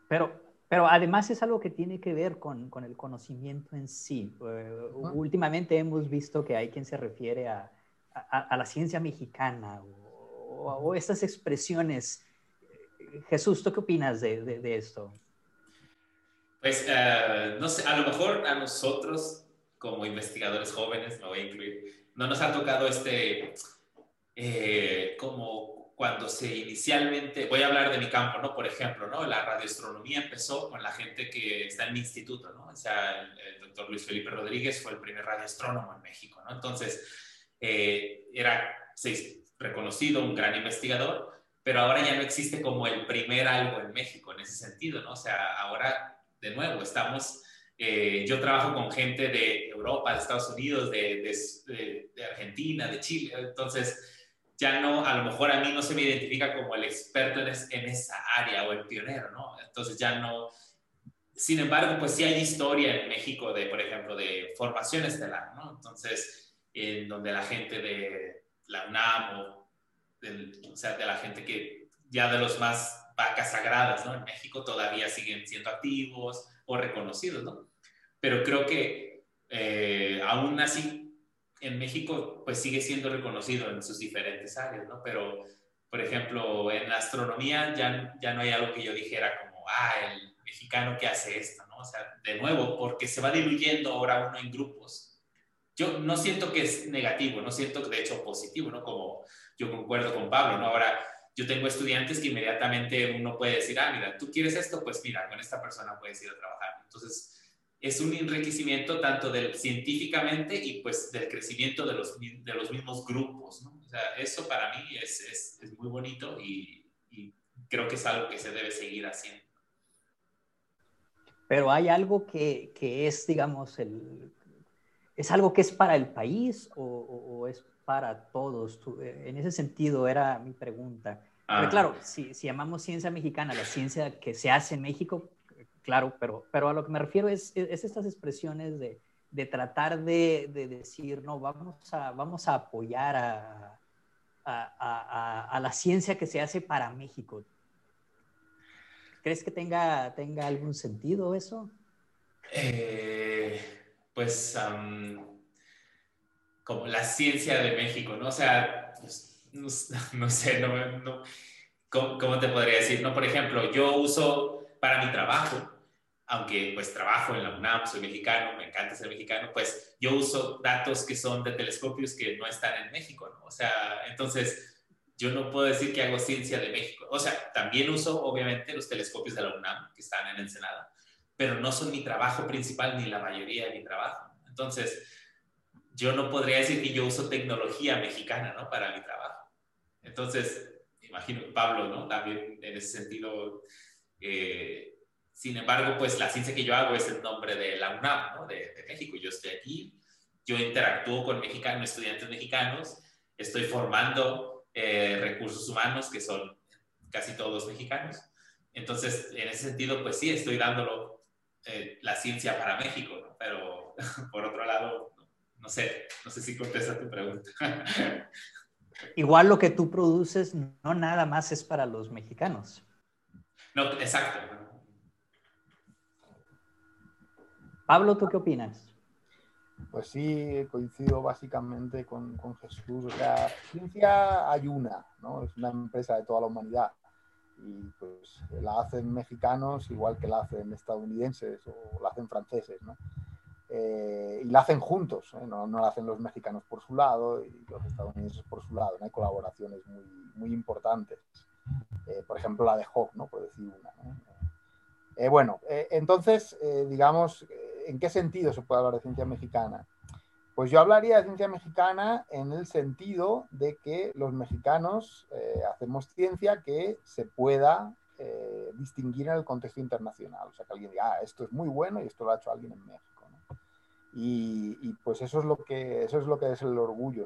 S2: Pero, pero además es algo que tiene que ver con, con el conocimiento en sí. Eh, últimamente hemos visto que hay quien se refiere a, a, a la ciencia mexicana o, o, estas expresiones Jesús, ¿tú qué opinas de, esto?
S3: Pues, eh, no sé, a lo mejor a nosotros, como investigadores jóvenes, me voy no nos ha tocado este, eh, como cuando se inicialmente, voy a hablar de mi campo, ¿no? Por ejemplo, ¿no? La radioastronomía empezó con la gente que está en mi instituto, ¿no? O sea, el, doctor Luis Felipe Rodríguez fue el primer radioastrónomo en México, ¿no? Entonces, eh, era reconocido, un gran investigador, pero ahora ya no existe como el primer algo en México en ese sentido, ¿no? O sea, ahora, de nuevo, estamos, eh, yo trabajo con gente de Europa, de Estados Unidos, de, de, Argentina, de Chile, entonces ya no, a lo mejor a mí no se me identifica como el experto en, en esa área o el pionero, ¿no? Entonces ya no, sin embargo, pues sí hay historia en México de, por ejemplo, de formación estelar, ¿no? Entonces, en donde la gente de la UNAM o o sea, de la gente que ya de los más vacas sagradas, ¿no? En México todavía siguen siendo activos o reconocidos, ¿no? Pero creo que eh, aún así en México pues sigue siendo reconocido en sus diferentes áreas, ¿no? Pero, por ejemplo, en la astronomía ya, ya no hay algo que yo dijera como, ah, el mexicano que hace esto, ¿no? O sea, de nuevo, porque se va diluyendo ahora uno en grupos. Yo no siento que es negativo, no siento que de hecho positivo, ¿no? Como yo concuerdo con Pablo, ¿no? Ahora, yo tengo estudiantes que inmediatamente uno puede decir, ah, mira, tú quieres esto, pues mira, con esta persona puedes ir a trabajar. Entonces, es un enriquecimiento tanto del, científicamente y pues del crecimiento de los, de los mismos grupos, ¿no? O sea, eso para mí es, es, es muy bonito y, y, creo que es algo que se debe seguir haciendo.
S2: Pero hay algo que, que es, digamos, el, ¿es algo que es para el país o, o, o es para todos. Eh, en ese sentido era mi pregunta. Pero ah. claro, si, si, llamamos ciencia mexicana, la ciencia que se hace en México, claro, pero, pero a lo que me refiero es, es estas expresiones de, de tratar de, de, decir, no, vamos a, vamos a apoyar a, a, a, a, la ciencia que se hace para México. ¿Crees que tenga, tenga algún sentido eso?
S3: Eh, pues como la ciencia de México, ¿no? O sea, pues, no, sé, no, ¿cómo, te podría decir? No, por ejemplo, yo uso para mi trabajo, aunque pues trabajo en la UNAM, soy mexicano, me encanta ser mexicano, pues yo uso datos que son de telescopios que no están en México, ¿no? O sea, entonces yo no puedo decir que hago ciencia de México. O sea, también uso obviamente los telescopios de la UNAM que están en Ensenada, pero no son mi trabajo principal ni la mayoría de mi trabajo. Entonces, yo no podría decir que yo uso tecnología mexicana, ¿no? Para mi trabajo. Entonces, imagino, Pablo, ¿no? También en ese sentido, eh, sin embargo, pues la ciencia que yo hago es el nombre de la UNAM, ¿no? De, México. Yo estoy aquí, yo interactúo con mexicanos, estudiantes mexicanos, estoy formando eh, recursos humanos que son casi todos mexicanos. Entonces, en ese sentido, pues sí, estoy dándolo eh, la ciencia para México, ¿no? Pero por otro lado, no sé, no sé si contesta tu pregunta.
S2: Igual lo que tú produces no nada más es para los mexicanos.
S3: No, exacto.
S2: Pablo, ¿tú qué opinas?
S4: Pues sí, coincido básicamente con, con Jesús. O sea, ciencia hay una, ¿no? Es una empresa de toda la humanidad. Y pues la hacen mexicanos igual que la hacen estadounidenses o la hacen franceses, ¿no? Eh, y la hacen juntos, ¿eh? no, no la hacen los mexicanos por su lado y los estadounidenses por su lado, ¿no? hay colaboraciones muy, muy importantes, eh, por ejemplo la de Hawk, ¿no? por decir una. bueno, entonces, digamos, ¿en qué sentido se puede hablar de ciencia mexicana? pues yo hablaría de ciencia mexicana en el sentido de que los mexicanos eh, hacemos ciencia que se pueda eh, distinguir en el contexto internacional. O sea, que alguien diga, ah, esto es muy bueno y esto lo ha hecho alguien en México. Y, pues eso es lo que, eso es, lo que es el orgullo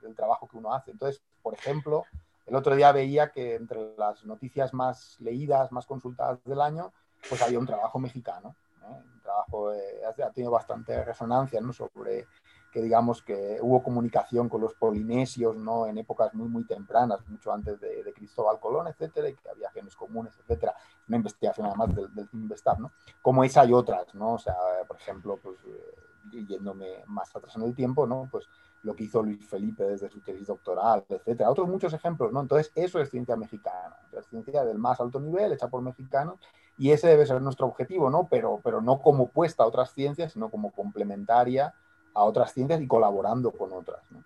S4: del trabajo que uno hace. Entonces, por ejemplo, el otro día veía que entre las noticias más leídas, más consultadas del año, pues había un trabajo mexicano. Un trabajo eh, ha tenido bastante resonancia ¿no? sobre que digamos que hubo comunicación con los polinesios ¿no? en épocas muy muy tempranas, mucho antes de, Cristóbal Colón, etcétera, y que había genes comunes, etcétera. Una investigación además del, del Investab, ¿no? Como esa y otras, ¿no? O sea, por ejemplo, pues eh, yéndome más atrás en el tiempo, ¿no? Pues lo que hizo Luis Felipe desde su tesis doctoral, etcétera. Otros muchos ejemplos, ¿no? Entonces, eso es ciencia mexicana, es ciencia del más alto nivel, hecha por mexicanos, y ese debe ser nuestro objetivo, ¿no? Pero, pero no como puesta a otras ciencias, sino como complementaria a otras ciencias y colaborando con otras, ¿no?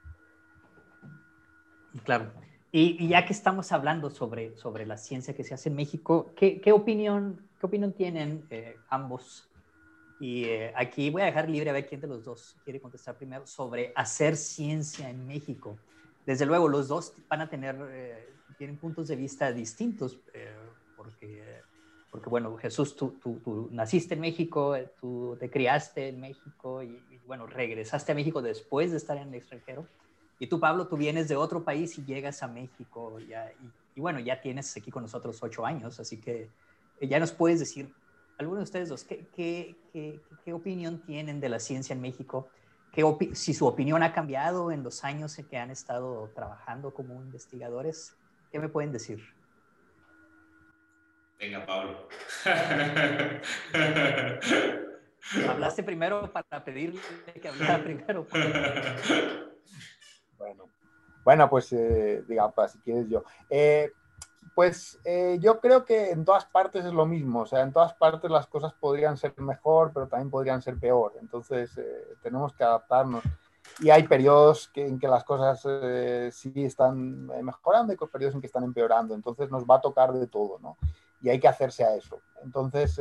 S2: Claro. Y, ya que estamos hablando sobre, sobre la ciencia que se hace en México, ¿qué, qué opinión, qué opinión tienen eh, ambos y eh, aquí voy a dejar libre a ver quién de los dos quiere contestar primero sobre hacer ciencia en México. Desde luego, los dos van a tener, eh, tienen puntos de vista distintos, eh, porque, porque, bueno, Jesús, tú, tú, naciste en México, tú te criaste en México y, bueno, regresaste a México después de estar en el extranjero. Y tú, Pablo, tú vienes de otro país y llegas a México ya, y, y bueno, ya tienes aquí con nosotros ocho años, así que ya nos puedes decir algunos de ustedes dos, ¿qué, qué, qué, qué, opinión tienen de la ciencia en México? si su opinión ha cambiado en los años en que han estado trabajando como investigadores, ¿qué me pueden decir?
S3: Venga, Pablo.
S2: Hablaste primero para pedirle que hablara primero.
S4: Bueno, bueno pues eh, diga, pues, si quieres yo. Eh, pues eh, yo creo que en todas partes es lo mismo, o sea, en todas partes las cosas podrían ser mejor, pero también podrían ser peor, entonces eh, tenemos que adaptarnos. Y hay periodos en que las cosas sí están mejorando y periodos en que están empeorando, entonces nos va a tocar de todo, ¿no? Y hay que hacerse a eso. Entonces,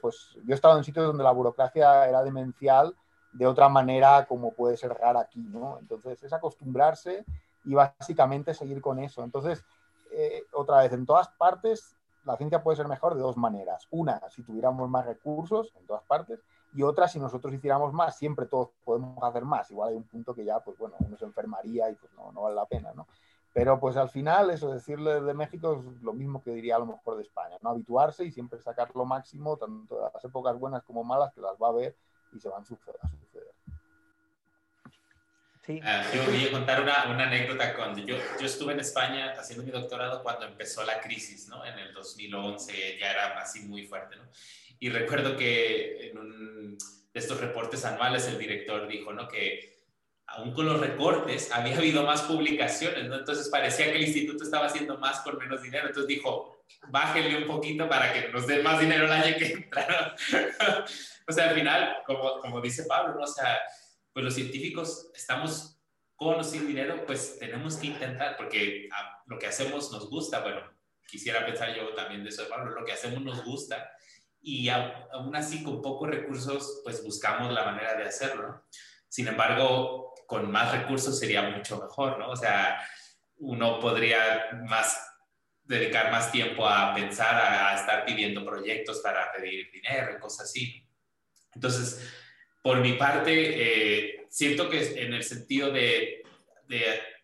S4: pues yo he estado en sitios donde la burocracia era demencial de otra manera como puede ser rara aquí, ¿no? Entonces es acostumbrarse y básicamente seguir con eso. Entonces, eh, otra vez, en todas partes la ciencia puede ser mejor de dos maneras. Una, si tuviéramos más recursos en todas partes, y otra, si nosotros hiciéramos más, siempre todos podemos hacer más. Igual hay un punto que ya, pues bueno, uno se enfermaría y pues no, no vale la pena, ¿no? Pero pues al final, eso, decirle de México es lo mismo que diría a lo mejor de España, ¿no? Habituarse y siempre sacar lo máximo, tanto de las épocas buenas como malas, que las va a ver y se van a suceder.
S3: Ah, yo voy a contar una, una anécdota. Cuando yo, yo estuve en España haciendo mi doctorado cuando empezó la crisis, ¿no? En el 2011 ya era así muy fuerte, ¿no? Y recuerdo que en un de estos reportes anuales el director dijo, ¿no? Que aún con los recortes había habido más publicaciones, ¿no? Entonces parecía que el instituto estaba haciendo más con menos dinero. Entonces dijo, bájenle un poquito para que nos den más dinero el año que entra. o sea, al final, como, como dice Pablo, ¿no? O sea, pues los científicos estamos con o sin dinero, pues tenemos que intentar, porque lo que hacemos nos gusta, bueno, quisiera pensar yo también de eso, Pablo, lo que hacemos nos gusta y aún así con pocos recursos, pues buscamos la manera de hacerlo. Sin embargo, con más recursos sería mucho mejor, ¿no? O sea, uno podría más dedicar más tiempo a pensar, a, a estar pidiendo proyectos para pedir dinero y cosas así. Entonces, por mi parte, eh, siento que en el sentido de,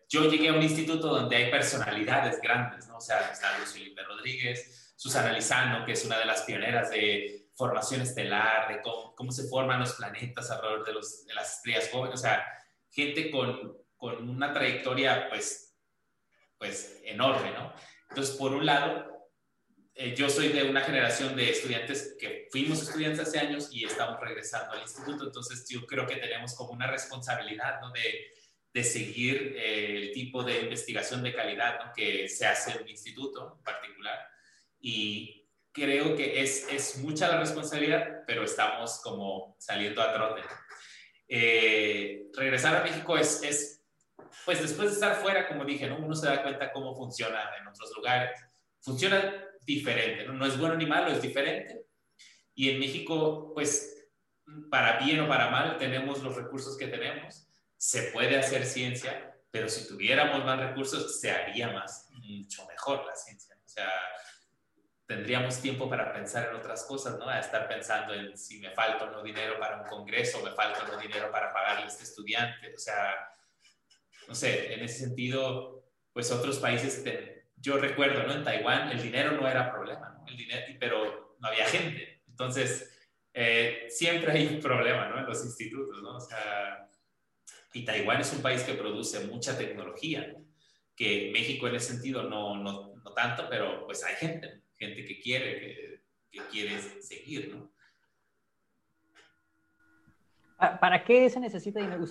S3: yo llegué a un instituto donde hay personalidades grandes, ¿no? O sea, está Luis Felipe Rodríguez, Susana Lizano, que es una de las pioneras de formación estelar, de cómo, se forman los planetas alrededor de, los, de, las estrellas jóvenes, o sea, gente con, con una trayectoria, pues, pues, enorme, ¿no? Entonces, por un lado, eh, yo soy de una generación de estudiantes que fuimos estudiantes hace años y estamos regresando al instituto, entonces yo creo que tenemos como una responsabilidad ¿no? de, de, seguir eh, el tipo de investigación de calidad ¿no? que se hace en el instituto en particular. Y creo que es, es mucha la responsabilidad, pero estamos como saliendo a trote. Eh, regresar a México es, es, pues después de estar fuera, como dije, ¿no? uno se da cuenta cómo funciona en otros lugares. Funciona diferente, ¿no? no es bueno ni malo, es diferente. Y en México, pues para bien o para mal, tenemos los recursos que tenemos, se puede hacer ciencia, pero si tuviéramos más recursos, se haría más, mucho mejor la ciencia. O sea, tendríamos tiempo para pensar en otras cosas, ¿no? A estar pensando en si me falta o no dinero para un congreso, me falta o no dinero para pagarle a este estudiante. O sea, no sé, en ese sentido, pues otros países, yo recuerdo, ¿no? En Taiwán el dinero no era problema, ¿no? El dinero, pero no había gente. Entonces, eh, siempre hay un problema, ¿no? En los institutos, ¿no? O sea, y Taiwán es un país que produce mucha tecnología, que México en ese sentido no, no, no tanto, pero pues hay gente, gente que quiere, que, que quiere seguir, ¿no?
S2: ¿Para qué se necesita dinero?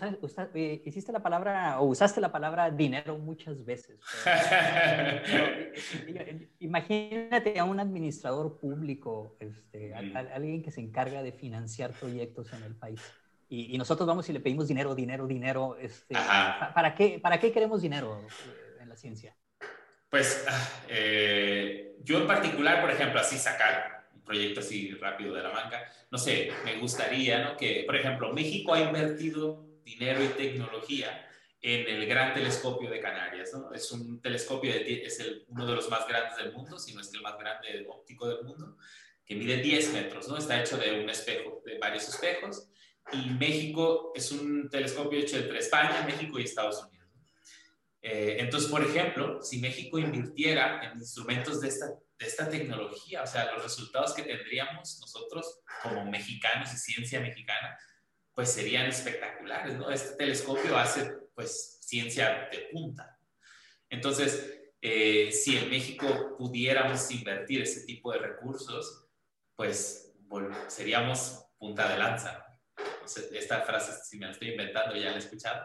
S2: Eh, hiciste la palabra o usaste la palabra dinero muchas veces. Eh, eh, imagínate a un administrador público, este, alguien que se encarga de financiar proyectos en el país. Y, nosotros vamos y le pedimos dinero, dinero, dinero. Este, ¿para, qué, ¿Para qué queremos dinero en la ciencia?
S3: Pues ah, yo en particular, por ejemplo, así sacar proyecto así rápido de la banca, no sé, me gustaría ¿no? que, por ejemplo, México ha invertido dinero y tecnología en el Gran Telescopio de Canarias. ¿no? Es un telescopio, de, es uno de los más grandes del mundo, si no es el más grande óptico del mundo, que mide 10 metros, ¿no? está hecho de un espejo, de varios espejos, y México es un telescopio hecho entre España, México y Estados Unidos. Eh, entonces, por ejemplo, si México invirtiera en instrumentos de esta de esta tecnología, o sea, los resultados que tendríamos nosotros como mexicanos y ciencia mexicana, pues serían espectaculares, ¿no? Este telescopio hace, pues, ciencia de punta. Entonces, eh, si en México pudiéramos invertir ese tipo de recursos, pues seríamos punta de lanza. esta frase, si me la estoy inventando, ya la he escuchado.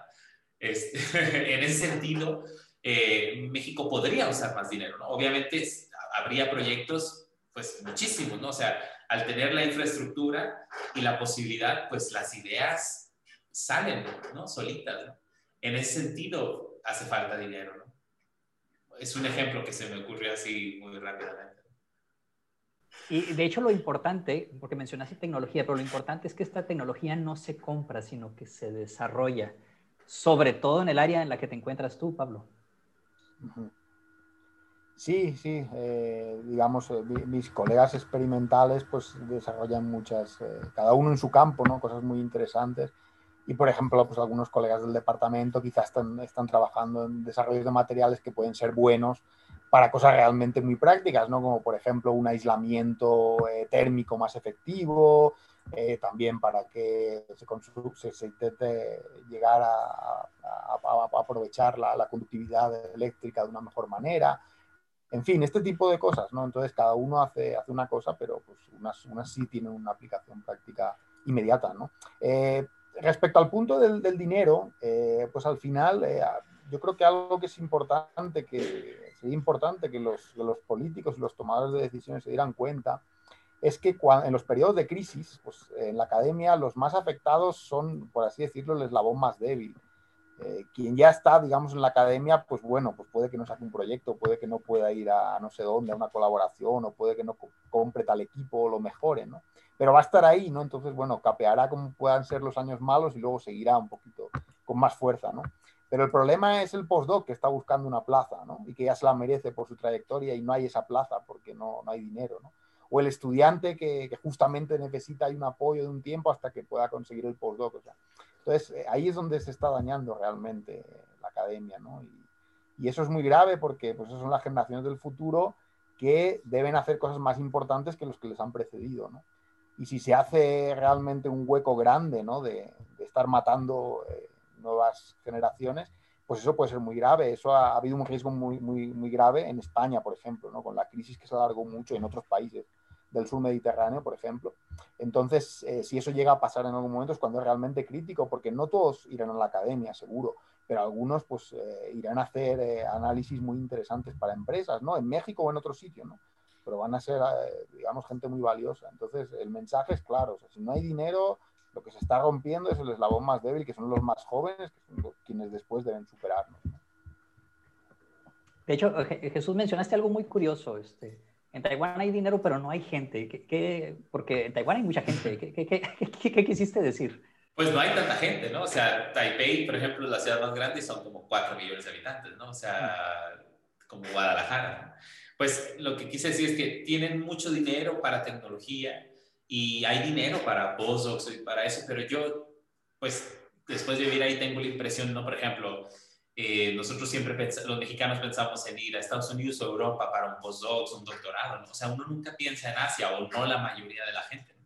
S3: Este, en ese sentido, eh, México podría usar más dinero, ¿no? Obviamente habría proyectos, pues muchísimos, ¿no? O sea, al tener la infraestructura y la posibilidad, pues las ideas salen, ¿no? Solitas, ¿no? En ese sentido, hace falta dinero, ¿no? Es un ejemplo que se me ocurrió así muy rápidamente.
S2: Y de hecho lo importante, porque mencionaste tecnología, pero lo importante es que esta tecnología no se compra, sino que se desarrolla, sobre todo en el área en la que te encuentras tú, Pablo.
S4: Sí, sí, eh, digamos, eh, mis colegas experimentales pues desarrollan muchas, eh, cada uno en su campo, ¿no? Cosas muy interesantes. Y, por ejemplo, pues algunos colegas del departamento quizás están, están trabajando en desarrollos de materiales que pueden ser buenos para cosas realmente muy prácticas, ¿no? Como, por ejemplo, un aislamiento térmico más efectivo, también para que se, se, intente llegar a, aprovechar la, conductividad eléctrica de una mejor manera en fin, este tipo de cosas, ¿no? Entonces cada uno hace, hace una cosa, pero pues unas, unas sí tienen una aplicación práctica inmediata, ¿no? Eh, respecto al punto del, dinero, eh, pues al final eh, yo creo que algo que es importante, que sería importante que los, los, políticos y los tomadores de decisiones se dieran cuenta, es que cuando, en los periodos de crisis, pues en la academia los más afectados son, por así decirlo, el eslabón más débil. Eh, quien ya está, digamos, en la academia, pues bueno, pues puede que no saque un proyecto, puede que no pueda ir a, no sé dónde, a una colaboración, o puede que no compre tal equipo o lo mejore, ¿no? Pero va a estar ahí, ¿no? Entonces, bueno, capeará como puedan ser los años malos y luego seguirá un poquito con más fuerza, ¿no? Pero el problema es el postdoc que está buscando una plaza, ¿no? Y que ya se la merece por su trayectoria y no hay esa plaza porque no, no hay dinero, ¿no? O el estudiante que, que justamente necesita un apoyo de un tiempo hasta que pueda conseguir el postdoc, o sea, entonces, eh, ahí es donde se está dañando realmente la academia, ¿no? Y, eso es muy grave porque pues, son las generaciones del futuro que deben hacer cosas más importantes que los que les han precedido, ¿no? Y si se hace realmente un hueco grande, ¿no? De, estar matando eh, nuevas generaciones, pues eso puede ser muy grave. Eso ha, ha, habido un riesgo muy, muy, muy grave en España, por ejemplo, ¿no? Con la crisis que se alargó mucho en otros países del sur mediterráneo, por ejemplo. Entonces, eh, si eso llega a pasar en algún momento es cuando es realmente crítico, porque no todos irán a la academia, seguro, pero algunos pues eh, irán a hacer eh, análisis muy interesantes para empresas, ¿no? En México o en otro sitio, ¿no? Pero van a ser, digamos, gente muy valiosa. Entonces, el mensaje es claro, si no hay dinero, lo que se está rompiendo es el eslabón más débil, que son los más jóvenes, que son quienes después deben superarnos.
S2: De hecho, Jesús, mencionaste algo muy curioso, este, en Taiwán hay dinero, pero no hay gente. ¿Qué, porque en Taiwán hay mucha gente. ¿Qué, quisiste decir?
S3: Pues no hay tanta gente, ¿no? O sea, Taipei, por ejemplo, es la ciudad más grande y son como 4 millones de habitantes, ¿no? O sea, como Guadalajara. Pues lo que quise decir es que tienen mucho dinero para tecnología y hay dinero para postdocs y para eso, pero yo, pues, después de vivir ahí tengo la impresión, ¿no? Por ejemplo, eh, nosotros siempre, los mexicanos pensamos en ir a Estados Unidos o Europa para un postdoc, un doctorado, ¿no? O sea, uno nunca piensa en Asia o no la mayoría de la gente. ¿no?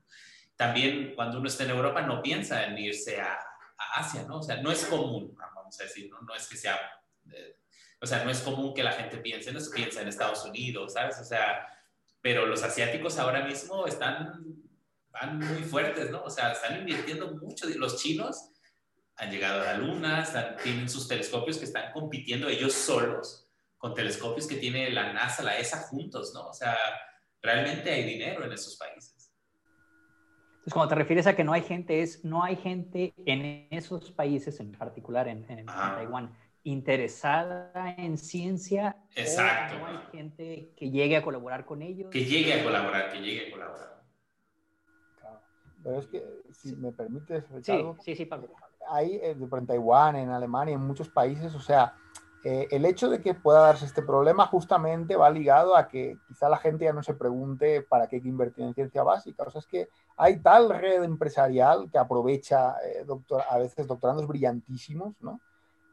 S3: También cuando uno está en Europa no piensa en irse a, Asia, ¿no? O sea, no es común, vamos a decir, ¿no? No es que sea, eh, o sea, no es común que la gente piense, no se piensa en Estados Unidos, ¿sabes? O sea, pero los asiáticos ahora mismo están, van muy fuertes, ¿no? O sea, están invirtiendo mucho, los chinos han llegado a la Luna, tienen sus telescopios que están compitiendo ellos solos con telescopios que tiene la NASA, la ESA juntos, ¿no? O sea, realmente hay dinero en esos países.
S2: Entonces, cuando te refieres a que no hay gente, es no hay gente en esos países, en particular en, Taiwán, interesada en ciencia.
S3: Exacto.
S2: no hay gente que llegue a colaborar con ellos.
S3: Que llegue a colaborar, que llegue a colaborar.
S4: Pero es que, si me permites,
S2: Ricardo, sí, sí, sí, Pablo
S4: hay eh, en Taiwán, en Alemania, en muchos países, o sea, eh, el hecho de que pueda darse este problema justamente va ligado a que quizá la gente ya no se pregunte para qué hay que invertir en ciencia básica. O sea, es que hay tal red empresarial que aprovecha eh, doctor, a veces doctorandos brillantísimos, ¿no?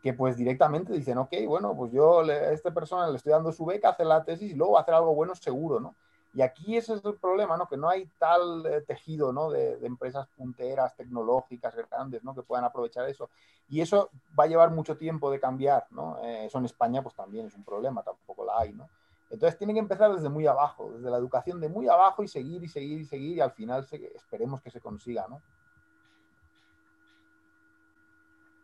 S4: Que pues directamente dicen, ok, bueno, pues yo a esta persona le estoy dando su beca, hace la tesis y luego va a hacer algo bueno seguro, ¿no? Y aquí ese es el problema, ¿no? Que no hay tal eh, tejido, ¿no? De, empresas punteras, tecnológicas, grandes, ¿no? Que puedan aprovechar eso. Y eso va a llevar mucho tiempo de cambiar, ¿no? Eh, eso en España, pues también es un problema, tampoco la hay, ¿no? Entonces tienen que empezar desde muy abajo, desde la educación de muy abajo y seguir y seguir y seguir y al final esperemos que se consiga, ¿no?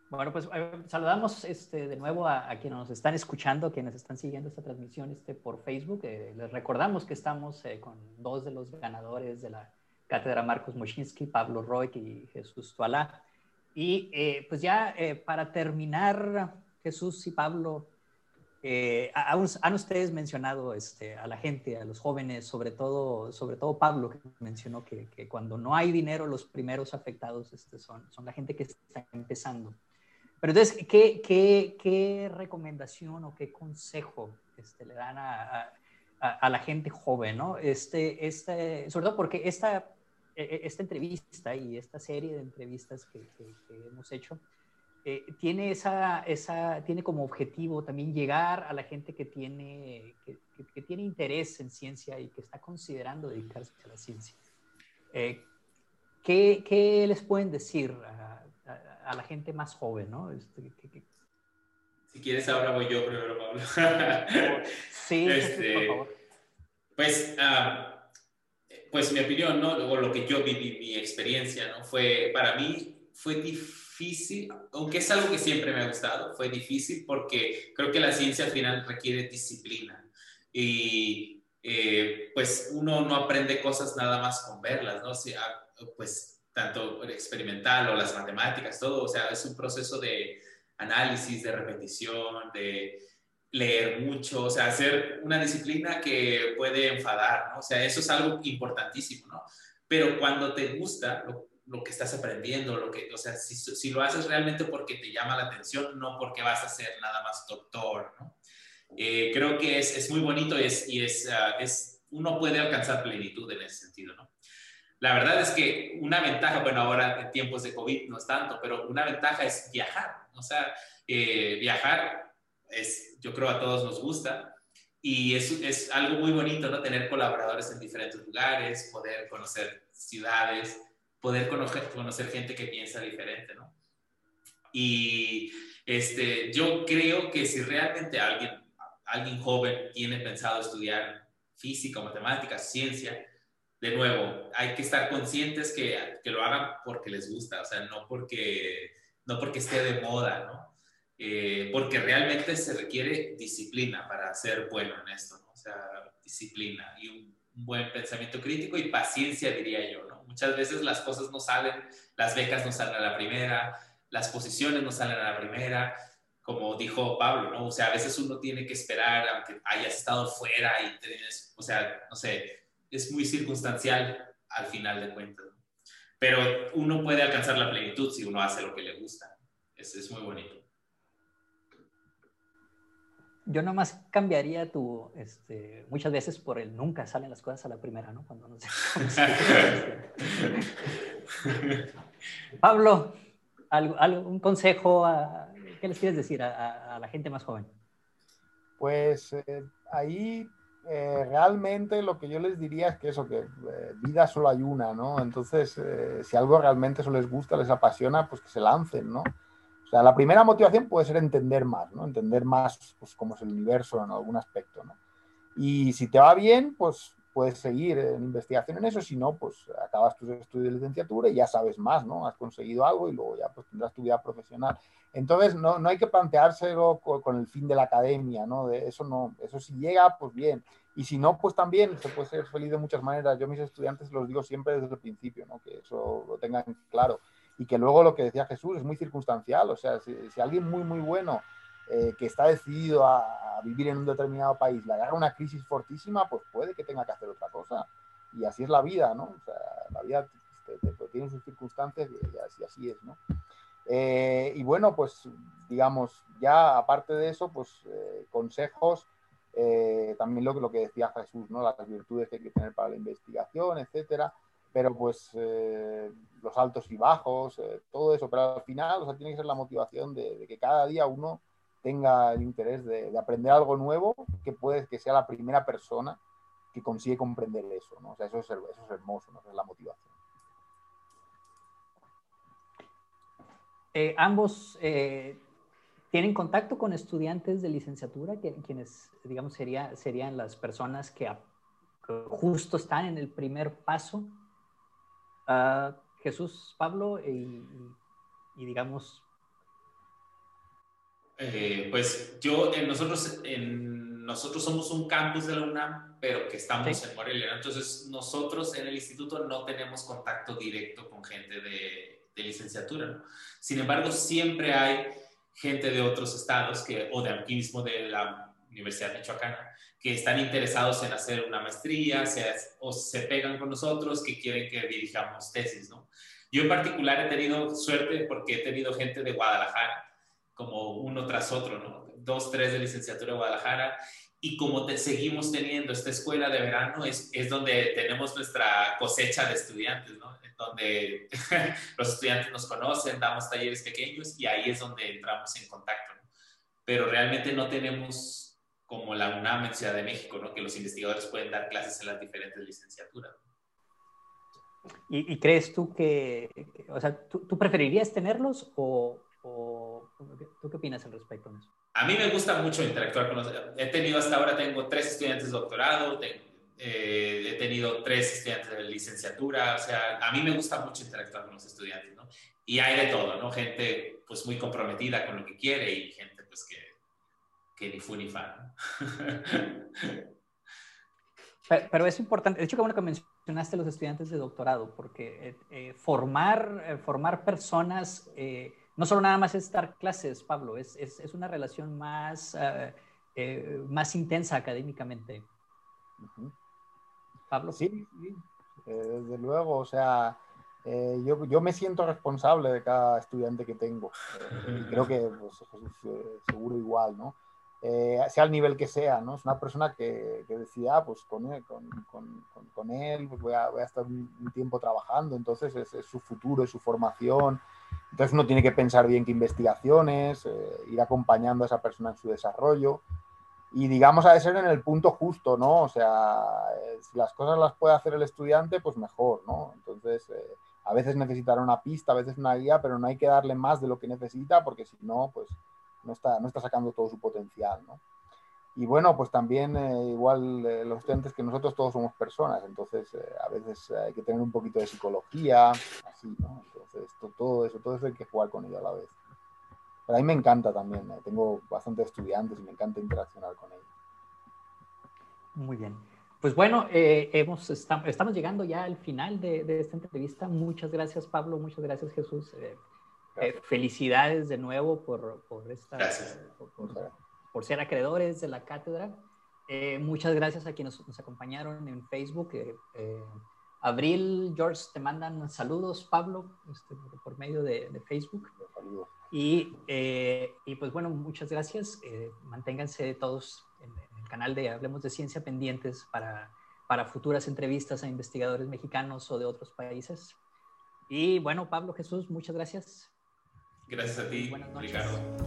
S2: Bueno, pues eh, saludamos este, de nuevo a, quienes nos están escuchando, quienes están siguiendo esta transmisión este, por Facebook. Eh, les recordamos que estamos eh, con dos de los ganadores de la cátedra Marcos Moschinsky, Pablo Roy y Jesús Tualá. Y pues ya para terminar, Jesús y Pablo, han ustedes mencionado este, a la gente, a los jóvenes, sobre todo, sobre todo Pablo, que mencionó que, que cuando no hay dinero, los primeros afectados este, son, son la gente que está empezando. Pero entonces, ¿qué, qué, qué recomendación o qué consejo este, le dan a, a, a, la gente joven, ¿no? Este, este, sobre todo porque esta, e, e, esta entrevista y esta serie de entrevistas que, que, hemos hecho eh, tiene, esa, esa, tiene como objetivo también llegar a la gente que tiene, que, que tiene interés en ciencia y que está considerando dedicarse a la ciencia. Eh, ¿qué, ¿Qué les pueden decir a la gente más joven, ¿no? Este,
S3: si quieres, ahora voy yo primero, Pablo.
S2: sí, este, por favor.
S3: Pues, ah, pues mi opinión, ¿no? O lo que yo viví, mi experiencia, ¿no? Fue, para mí, fue difícil, aunque es algo que siempre me ha gustado, fue difícil porque creo que la ciencia al final requiere disciplina. Y eh, pues uno no aprende cosas nada más con verlas, ¿no? O sea, pues tanto experimental o las matemáticas, todo, o sea, es un proceso de análisis, de repetición, de leer mucho, o sea, hacer una disciplina que puede enfadar, ¿no? O sea, eso es algo importantísimo, ¿no? Pero cuando te gusta lo, que estás aprendiendo, lo que, o sea, si, si, lo haces realmente porque te llama la atención, no porque vas a ser nada más doctor, ¿no? Eh, creo que es, es, muy bonito y, es, y es, ah, es, uno puede alcanzar plenitud en ese sentido, ¿no? La verdad es que una ventaja, bueno, ahora en tiempos de COVID no es tanto, pero una ventaja es viajar. O sea, eh, viajar es, yo creo a todos nos gusta y es, es algo muy bonito, ¿no? Tener colaboradores en diferentes lugares, poder conocer ciudades, poder conocer, conocer gente que piensa diferente, ¿no? Y este, yo creo que si realmente alguien, alguien joven tiene pensado estudiar física, matemáticas, ciencia, de nuevo, hay que estar conscientes que, que, lo hagan porque les gusta, o sea, no porque, no porque esté de moda, ¿no? Eh, porque realmente se requiere disciplina para ser bueno en esto, ¿no? O sea, disciplina y un, buen pensamiento crítico y paciencia, diría yo, ¿no? Muchas veces las cosas no salen, las becas no salen a la primera, las posiciones no salen a la primera, como dijo Pablo, ¿no? O sea, a veces uno tiene que esperar aunque hayas estado fuera y tienes, o sea, no sé, es muy circunstancial al final de cuentas. Pero uno puede alcanzar la plenitud si uno hace lo que le gusta. Es, es muy bonito.
S2: Yo nomás cambiaría tu, este, muchas veces por el nunca salen las cosas a la primera, ¿no? Cuando no sé. Pablo, ¿algún consejo? ¿Qué les quieres decir a, la gente más joven?
S4: Pues eh, ahí eh, realmente lo que yo les diría es que eso, que eh, vida solo hay una, ¿no? Entonces, si algo realmente eso les gusta, les apasiona, pues que se lancen, ¿no? O sea, la primera motivación puede ser entender más, ¿no? Entender más pues, cómo es el universo en algún aspecto, ¿no? Y si te va bien, pues puedes seguir en investigación en eso, si no, pues acabas tus estudios de licenciatura y ya sabes más, ¿no? Has conseguido algo y luego ya pues tendrás tu vida profesional. Entonces, no, no hay que planteárselo con, el fin de la academia, ¿no? De eso no, eso si llega, pues bien. Y si no, pues también se puede ser feliz de muchas maneras. Yo mis estudiantes los digo siempre desde el principio, ¿no? Que eso lo tengan claro y que luego lo que decía Jesús es muy circunstancial, o sea, si, alguien muy, muy bueno eh, que está decidido a, vivir en un determinado país le agarra una crisis fortísima, pues puede que tenga que hacer otra cosa. Y así es la vida, ¿no? O sea, la vida tiene sus circunstancias y así, es, ¿no? Eh, y bueno, pues digamos, ya aparte de eso, pues eh, consejos, también lo, lo que decía Jesús, ¿no? Las virtudes que hay que tener para la investigación, etcétera pero pues eh, los altos y bajos, eh, todo eso, pero al final, o sea, tiene que ser la motivación de, que cada día uno tenga el interés de, aprender algo nuevo, que puede que sea la primera persona que consigue comprender eso, ¿no? O sea, eso es, eso es hermoso, ¿no? Es la motivación.
S2: Eh, ambos tienen contacto con estudiantes de licenciatura, quienes, digamos, sería, serían las personas que justo están en el primer paso Jesús, Pablo y, digamos...
S3: Eh, pues yo, nosotros, en, nosotros somos un campus de la UNAM, pero que estamos en Morelia. Entonces, nosotros en el instituto no tenemos contacto directo con gente de, licenciatura. Sin embargo, siempre hay gente de otros estados que, o de aquí mismo de la Universidad de Michoacán, que están interesados en hacer una maestría o se pegan con nosotros, que quieren que dirijamos tesis, ¿no? Yo en particular he tenido suerte porque he tenido gente de Guadalajara, como uno tras otro, ¿no? Dos, tres de licenciatura de Guadalajara. Y como te, seguimos teniendo esta escuela de verano, es, es donde tenemos nuestra cosecha de estudiantes, ¿no? En donde los estudiantes nos conocen, damos talleres pequeños y ahí es donde entramos en contacto, ¿no? Pero realmente no tenemos como la UNAM en Ciudad de México, ¿no? que los investigadores pueden dar clases en las diferentes licenciaturas.
S2: ¿Y, crees tú que, o sea, ¿tú, preferirías tenerlos o, tú qué opinas al respecto de eso?
S3: A mí me gusta mucho interactuar con los... He tenido hasta ahora, tengo tres estudiantes de doctorado, eh, he tenido tres estudiantes de licenciatura, o sea, a mí me gusta mucho interactuar con los estudiantes, ¿no? Y hay de todo, ¿no? Gente pues muy comprometida con lo que quiere y gente pues que que ni fu ni fa.
S2: Pero, es importante, de hecho, que bueno que mencionaste los estudiantes de doctorado, porque eh, eh, formar, eh, formar personas, no solo nada más es dar clases, Pablo, es, es, es una relación más, más intensa académicamente.
S4: Pablo. Sí, sí, desde luego, o sea, yo, yo, me siento responsable de cada estudiante que tengo. y creo que pues, seguro igual, ¿no? Eh, sea el nivel que sea, ¿no? Es una persona que, que decía, ah, pues con él, con, con, con él pues voy, a, voy, a, estar un, tiempo trabajando, entonces es, su futuro, es su formación, entonces uno tiene que pensar bien qué investigaciones, eh, ir acompañando a esa persona en su desarrollo y digamos a ser en el punto justo, ¿no? O sea, eh, si las cosas las puede hacer el estudiante, pues mejor, ¿no? Entonces, a veces necesitará una pista, a veces una guía, pero no hay que darle más de lo que necesita porque si no, pues no está, no está sacando todo su potencial, ¿no? Y bueno, pues también eh, igual eh, los estudiantes que nosotros todos somos personas, entonces eh, a veces hay que tener un poquito de psicología, así, ¿no? Entonces todo eso, todo eso hay que jugar con ello a la vez. Pero a mí me encanta también, tengo bastantes estudiantes y me encanta interaccionar con ellos.
S2: Muy bien. Pues bueno, hemos, estamos llegando ya al final de, de, esta entrevista. Muchas gracias, Pablo. Muchas gracias, Jesús Eh, felicidades de nuevo por, por esta, por, ser acreedores de la cátedra. Eh, muchas gracias a quienes nos, acompañaron en Facebook. Eh, Abril, George, te mandan saludos, Pablo, este, por medio de, de Facebook. Y, y, pues bueno, muchas gracias. manténganse todos en, en, el canal de Hablemos de Ciencia pendientes para, para futuras entrevistas a investigadores mexicanos o de otros países. Y bueno, Pablo Jesús, muchas gracias.
S3: Gracias a ti, Ricardo.